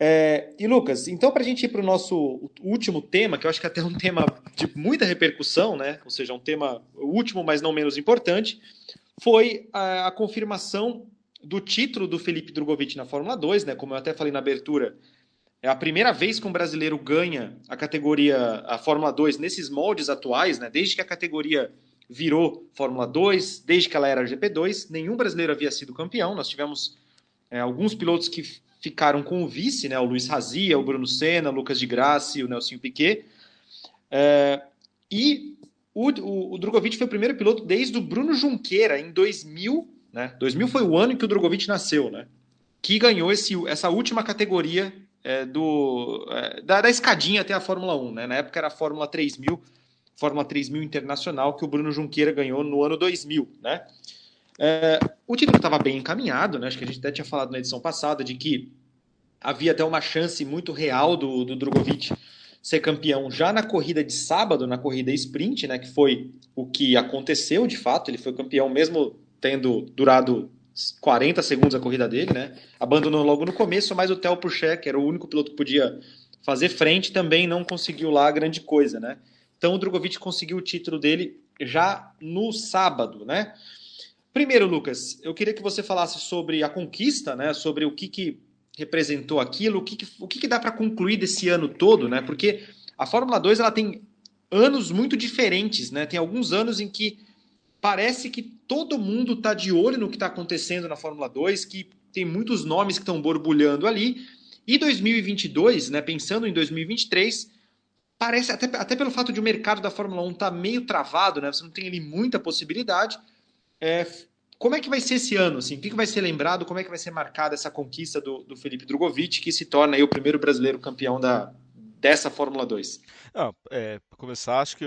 É, e Lucas, então para a gente ir para o nosso último tema, que eu acho que é até um tema de muita repercussão, né? Ou seja, um tema último, mas não menos importante, foi a, a confirmação do título do Felipe Drogovic na Fórmula 2, né? Como eu até falei na abertura, é a primeira vez que um brasileiro ganha a categoria, a Fórmula 2 nesses moldes atuais, né? Desde que a categoria virou Fórmula 2, desde que ela era GP2, nenhum brasileiro havia sido campeão. Nós tivemos é, alguns pilotos que ficaram com o vice, né? O Luiz Razia, o Bruno Senna, o Lucas de Graça e o Nelsinho Piquet. É, e o, o, o Drogovic foi o primeiro piloto desde o Bruno Junqueira em 2000 né? 2000 foi o ano em que o Drogovic nasceu, né? Que ganhou esse, essa última categoria é, do, é, da, da, escadinha até a Fórmula 1, né? Na época era a Fórmula 3000, Fórmula 3000 Internacional, que o Bruno Junqueira ganhou no ano 2000, né? É, o título estava bem encaminhado, né? Acho que a gente até tinha falado na edição passada de que havia até uma chance muito real do, do Drogovic ser campeão já na corrida de sábado, na corrida sprint, né? Que foi o que aconteceu de fato. Ele foi campeão mesmo tendo durado 40 segundos a corrida dele, né? Abandonou logo no começo, mas o Theo Pourchaire, que era o único piloto que podia fazer frente, também não conseguiu lá grande coisa, né? Então o Drogovic conseguiu o título dele já no sábado, né? Primeiro, Lucas, eu queria que você falasse sobre a conquista, né? Sobre o que, que representou aquilo, o que, que o que, que dá para concluir desse ano todo, né? Porque a Fórmula 2 ela tem anos muito diferentes, né? Tem alguns anos em que parece que todo mundo está de olho no que está acontecendo na Fórmula 2, que tem muitos nomes que estão borbulhando ali. E 2022, né, pensando em 2023, parece, até, até pelo fato de o mercado da Fórmula 1 estar tá meio travado, né, você não tem ali muita possibilidade. É, como é que vai ser esse ano? Assim? O que, que vai ser lembrado? Como é que vai ser marcada essa conquista do, do Felipe Drogovic, que se torna aí o primeiro brasileiro campeão da, dessa Fórmula 2? Ah, é, para começar, acho que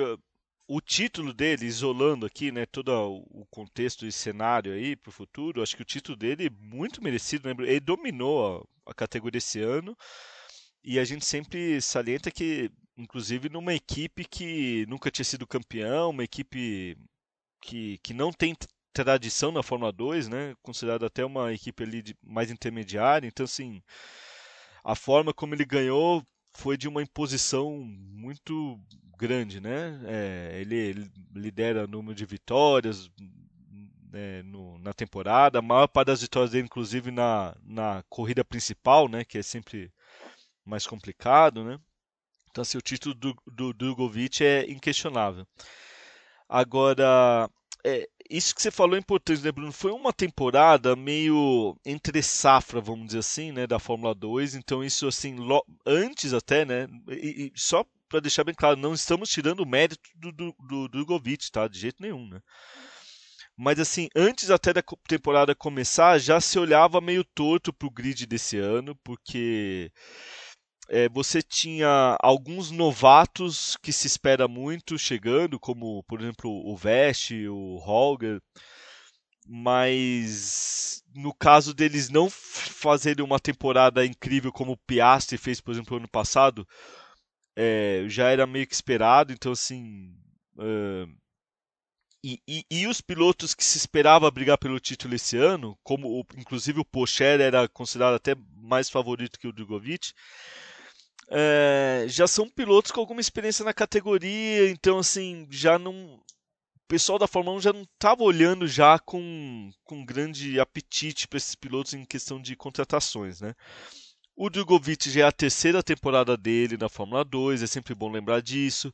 o título dele, isolando aqui, né, todo o contexto e cenário aí para o futuro, acho que o título dele é muito merecido. Né? Ele dominou a, a, categoria esse ano e a gente sempre salienta que, inclusive, numa equipe que nunca tinha sido campeão, uma equipe que, que não tem tradição na Fórmula 2, né, considerada até uma equipe ali de, mais intermediária. Então, assim, a forma como ele ganhou foi de uma imposição muito grande, né? É, ele, ele, lidera o número de vitórias né, no, na temporada, a maior parte das vitórias dele, inclusive na, na corrida principal, né? Que é sempre mais complicado, né? Então, assim, o título do, do Drogovic é inquestionável. Agora, é, isso que você falou é importante, né, Bruno? Foi uma temporada meio entre safra, vamos dizer assim, né, da Fórmula 2. Então, isso, assim, antes até, né? E, e só para deixar bem claro, não estamos tirando o mérito do, do, do Drogovic, tá? De jeito nenhum, né? Mas assim, antes até da temporada começar, já se olhava meio torto pro grid desse ano, porque é, você tinha alguns novatos que se espera muito chegando, como por exemplo o Vest, o Holger, mas no caso deles não fazerem uma temporada incrível como o Piastri fez, por exemplo, ano passado, é, já era meio que esperado, então assim. Uh, e, e, e, os pilotos que se esperava brigar pelo título esse ano, como o, inclusive o Pocher era considerado até mais favorito que o Drogovic, é, já são pilotos com alguma experiência na categoria, então assim, já não. O pessoal da Fórmula 1 já não estava olhando já com, com grande apetite para esses pilotos em questão de contratações, né? O Drogovic já é a terceira temporada dele na Fórmula 2, é sempre bom lembrar disso.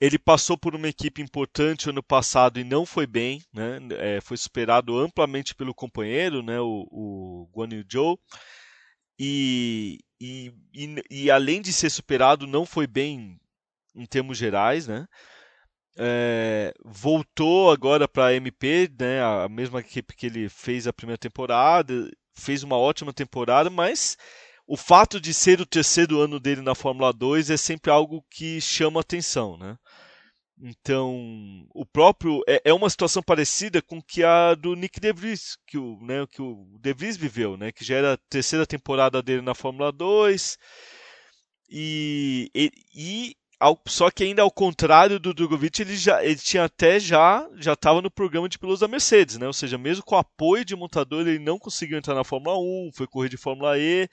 Ele passou por uma equipe importante ano passado e não foi bem, né? É, foi superado amplamente pelo companheiro, né? o, o Guan Yu Zhou. E, e, e, e, além de ser superado, não foi bem em termos gerais, né? É, voltou agora para a MP, né? A mesma equipe que ele fez a primeira temporada, fez uma ótima temporada, mas o fato de ser o terceiro ano dele na Fórmula 2 é sempre algo que chama atenção, né? Então, o próprio é, é uma situação parecida com que a do Nick De Vries, que o, né, que o De Vries viveu, né, que já era a terceira temporada dele na Fórmula 2. E, e, e ao, só que ainda ao contrário do Drogovic, ele já ele tinha até já já estava no programa de pilotos da Mercedes, né? Ou seja, mesmo com apoio de montador, ele não conseguiu entrar na Fórmula 1, foi correr de Fórmula E.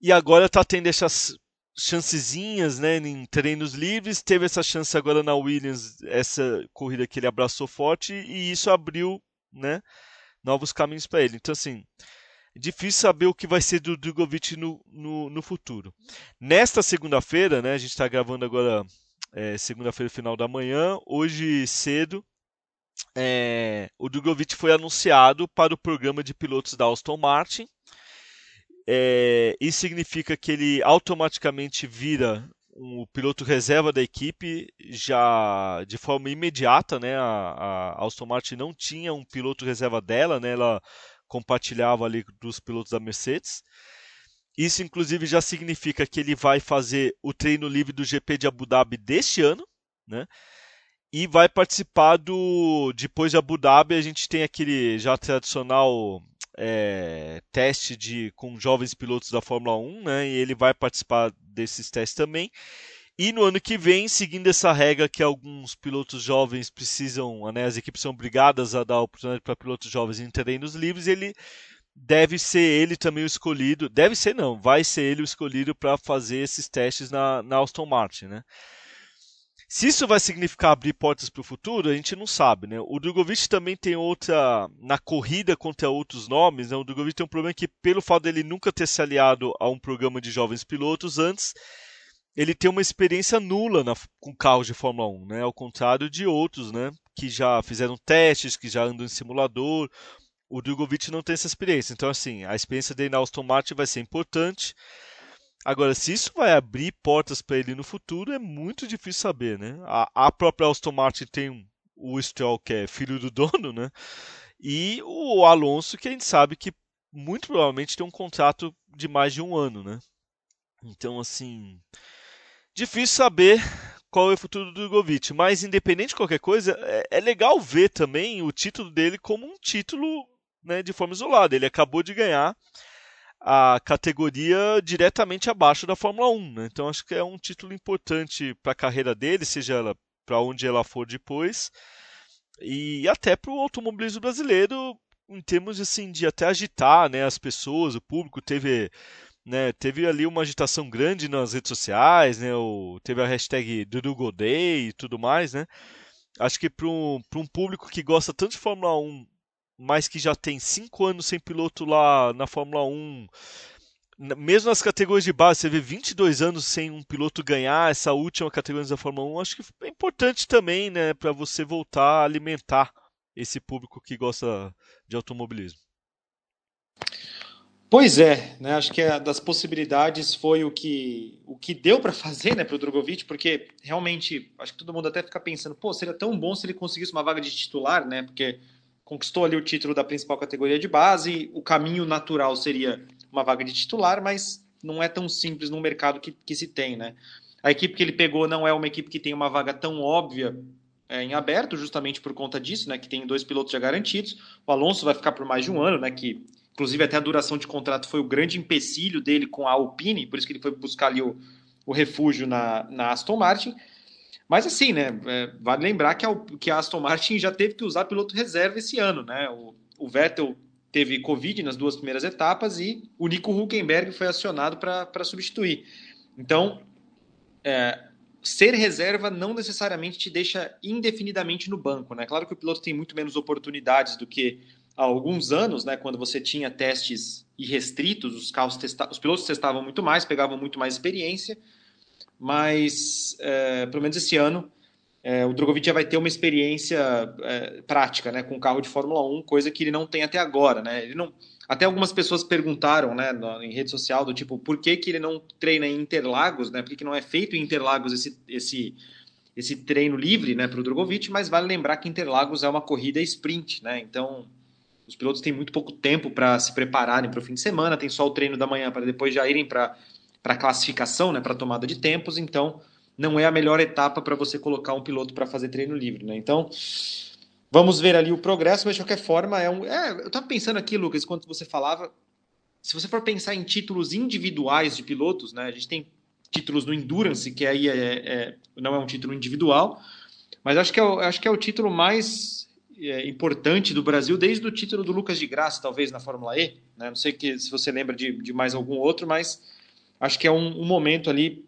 E agora está tendo essas chancezinhas né, em treinos livres, teve essa chance agora na Williams, essa corrida que ele abraçou forte, e isso abriu né, novos caminhos para ele. Então, assim, difícil saber o que vai ser do Drogovic no, no, no futuro. Nesta segunda-feira, né, a gente está gravando agora é, segunda-feira, final da manhã, hoje cedo, é, o Drogovic foi anunciado para o programa de pilotos da Aston Martin, é, isso significa que ele automaticamente vira o piloto reserva da equipe já de forma imediata, né? A, a Aston Martin não tinha um piloto reserva dela, né? Ela compartilhava ali dos pilotos da Mercedes. Isso inclusive já significa que ele vai fazer o treino livre do GP de Abu Dhabi deste ano, né? E vai participar do depois de Abu Dhabi a gente tem aquele já tradicional é, teste de, com jovens pilotos da Fórmula 1, né? E ele vai participar desses testes também. E no ano que vem, seguindo essa regra que alguns pilotos jovens precisam, né, as equipes são obrigadas a dar oportunidade para pilotos jovens em treinos livres, ele deve ser ele também o escolhido. Deve ser não, vai ser ele o escolhido para fazer esses testes na, na Aston Martin, né? Se isso vai significar abrir portas para o futuro, a gente não sabe, né? O Drogovic também tem outra na corrida contra outros nomes, né? O Drogovic tem um problema que pelo fato dele nunca ter se aliado a um programa de jovens pilotos antes, ele tem uma experiência nula na, com carros de Fórmula 1, né? Ao contrário de outros, né? Que já fizeram testes, que já andam em simulador. O Drogovic não tem essa experiência. Então, assim, a experiência dele na Aston Martin vai ser importante. Agora, se isso vai abrir portas para ele no futuro, é muito difícil saber, né? A, a própria Aston Martin tem o Stroll, que é filho do [laughs] dono, né? E o Alonso, que a gente sabe que muito provavelmente tem um contrato de mais de um ano, né? Então, assim, difícil saber qual é o futuro do Drogovic, mas independente de qualquer coisa, é, é legal ver também o título dele como um título né, de forma isolada. Ele acabou de ganhar a categoria diretamente abaixo da Fórmula 1. Né? Então acho que é um título importante para a carreira dele, seja ela para onde ela for depois, e até para o automobilismo brasileiro em termos assim de até agitar, né, as pessoas, o público teve né, teve ali uma agitação grande nas redes sociais, né, o, teve a hashtag Durugodei e tudo mais, né? Acho que para um, um público que gosta tanto de Fórmula 1 mas que já tem cinco anos sem piloto lá na Fórmula 1, mesmo nas categorias de base, você vê 22 anos sem um piloto ganhar essa última categoria da Fórmula 1, acho que é importante também, né, para você voltar a alimentar esse público que gosta de automobilismo. Pois é, né? Acho que a das possibilidades foi o que o que deu para fazer, né, para o Drogovic, porque realmente acho que todo mundo até fica pensando, pô, seria tão bom se ele conseguisse uma vaga de titular, né? Porque conquistou ali o título da principal categoria de base. O caminho natural seria uma vaga de titular, mas não é tão simples no mercado que, que se tem, né? A equipe que ele pegou não é uma equipe que tem uma vaga tão óbvia é, em aberto, justamente por conta disso, né? Que tem dois pilotos já garantidos. O Alonso vai ficar por mais de um ano, né? Que inclusive até a duração de contrato foi o grande empecilho dele com a Alpine, por isso que ele foi buscar ali o, o refúgio na, na Aston Martin. Mas assim, né? É, vale lembrar que a, que a Aston Martin já teve que usar piloto reserva esse ano, né? O, o Vettel teve Covid nas duas primeiras etapas e o Nico Huckenberg foi acionado para substituir. Então, é, ser reserva não necessariamente te deixa indefinidamente no banco, né? Claro que o piloto tem muito menos oportunidades do que há alguns anos, né? Quando você tinha testes irrestritos, os carros testa... os pilotos testavam muito mais, pegavam muito mais experiência, mas é, pelo menos esse ano é, o Drogovic já vai ter uma experiência é, prática, né, com carro de Fórmula 1, coisa que ele não tem até agora, né? Ele não, até algumas pessoas perguntaram, né, em rede social do tipo, por que, que ele não treina em Interlagos, né? Por que, que não é feito em Interlagos esse, esse esse treino livre, né, para o Drogovic, mas vale lembrar que Interlagos é uma corrida sprint, né? Então os pilotos têm muito pouco tempo para se prepararem para o fim de semana, tem só o treino da manhã para depois já irem para a classificação, né, para tomada de tempos, então não é a melhor etapa para você colocar um piloto para fazer treino livre. Né? Então, vamos ver ali o progresso, mas de qualquer forma, é um. É, eu estava pensando aqui, Lucas, enquanto você falava, se você for pensar em títulos individuais de pilotos, né, a gente tem títulos no Endurance, que aí é, é não é um título individual, mas acho que é, acho que é o título mais é, importante do Brasil desde o título do Lucas de Graça, talvez, na Fórmula E. Né? Não sei que, se você lembra de, de mais algum outro, mas acho que é um, um momento ali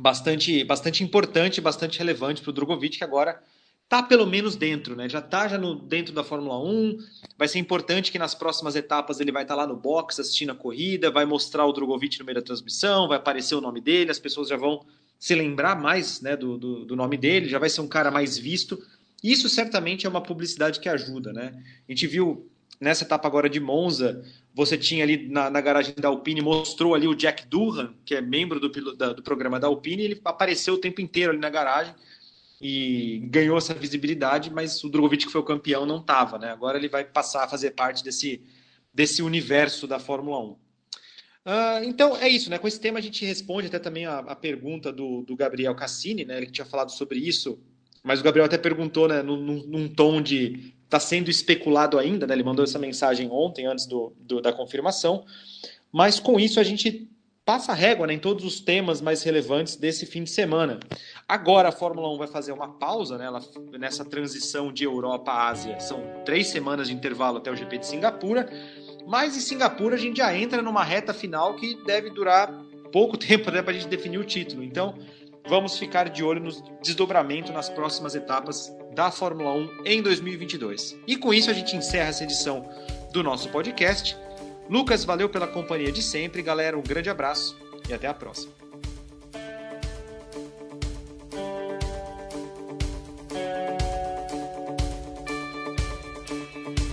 bastante, bastante importante, bastante relevante para o Drogovic, que agora está pelo menos dentro, né? Já está já no, dentro da Fórmula 1. Vai ser importante que nas próximas etapas ele vai estar tá lá no box assistindo a corrida, vai mostrar o Drogovic no meio da transmissão, vai aparecer o nome dele, as pessoas já vão se lembrar mais né, do, do, do nome dele, já vai ser um cara mais visto. Isso certamente é uma publicidade que ajuda, né? A gente viu nessa etapa agora de Monza, você tinha ali na, na garagem da Alpine, mostrou ali o Jack Durham, que é membro do, da, do programa da Alpine, ele apareceu o tempo inteiro ali na garagem e ganhou essa visibilidade, mas o Drogovic, que foi o campeão, não estava, né? Agora ele vai passar a fazer parte desse, desse universo da Fórmula 1. Uh, ah, então é isso, né? Com esse tema a gente responde até também a, a pergunta do, do, Gabriel Cassini, né? Ele tinha falado sobre isso mas o Gabriel até perguntou, né, num, num tom de está sendo especulado ainda, né? Ele mandou essa mensagem ontem, antes do, do, da confirmação. Mas com isso a gente passa a régua né, em todos os temas mais relevantes desse fim de semana. Agora a Fórmula 1 vai fazer uma pausa né, ela, nessa transição de Europa à Ásia. São três semanas de intervalo até o GP de Singapura. Mas em Singapura a gente já entra numa reta final que deve durar pouco [laughs] tempo né, para a gente definir o título. Então vamos ficar de olho no desdobramento nas próximas etapas da Fórmula 1 em 2022. E com isso a gente encerra essa edição do nosso podcast. Lucas, valeu pela companhia de sempre, galera. Um grande abraço e até a próxima.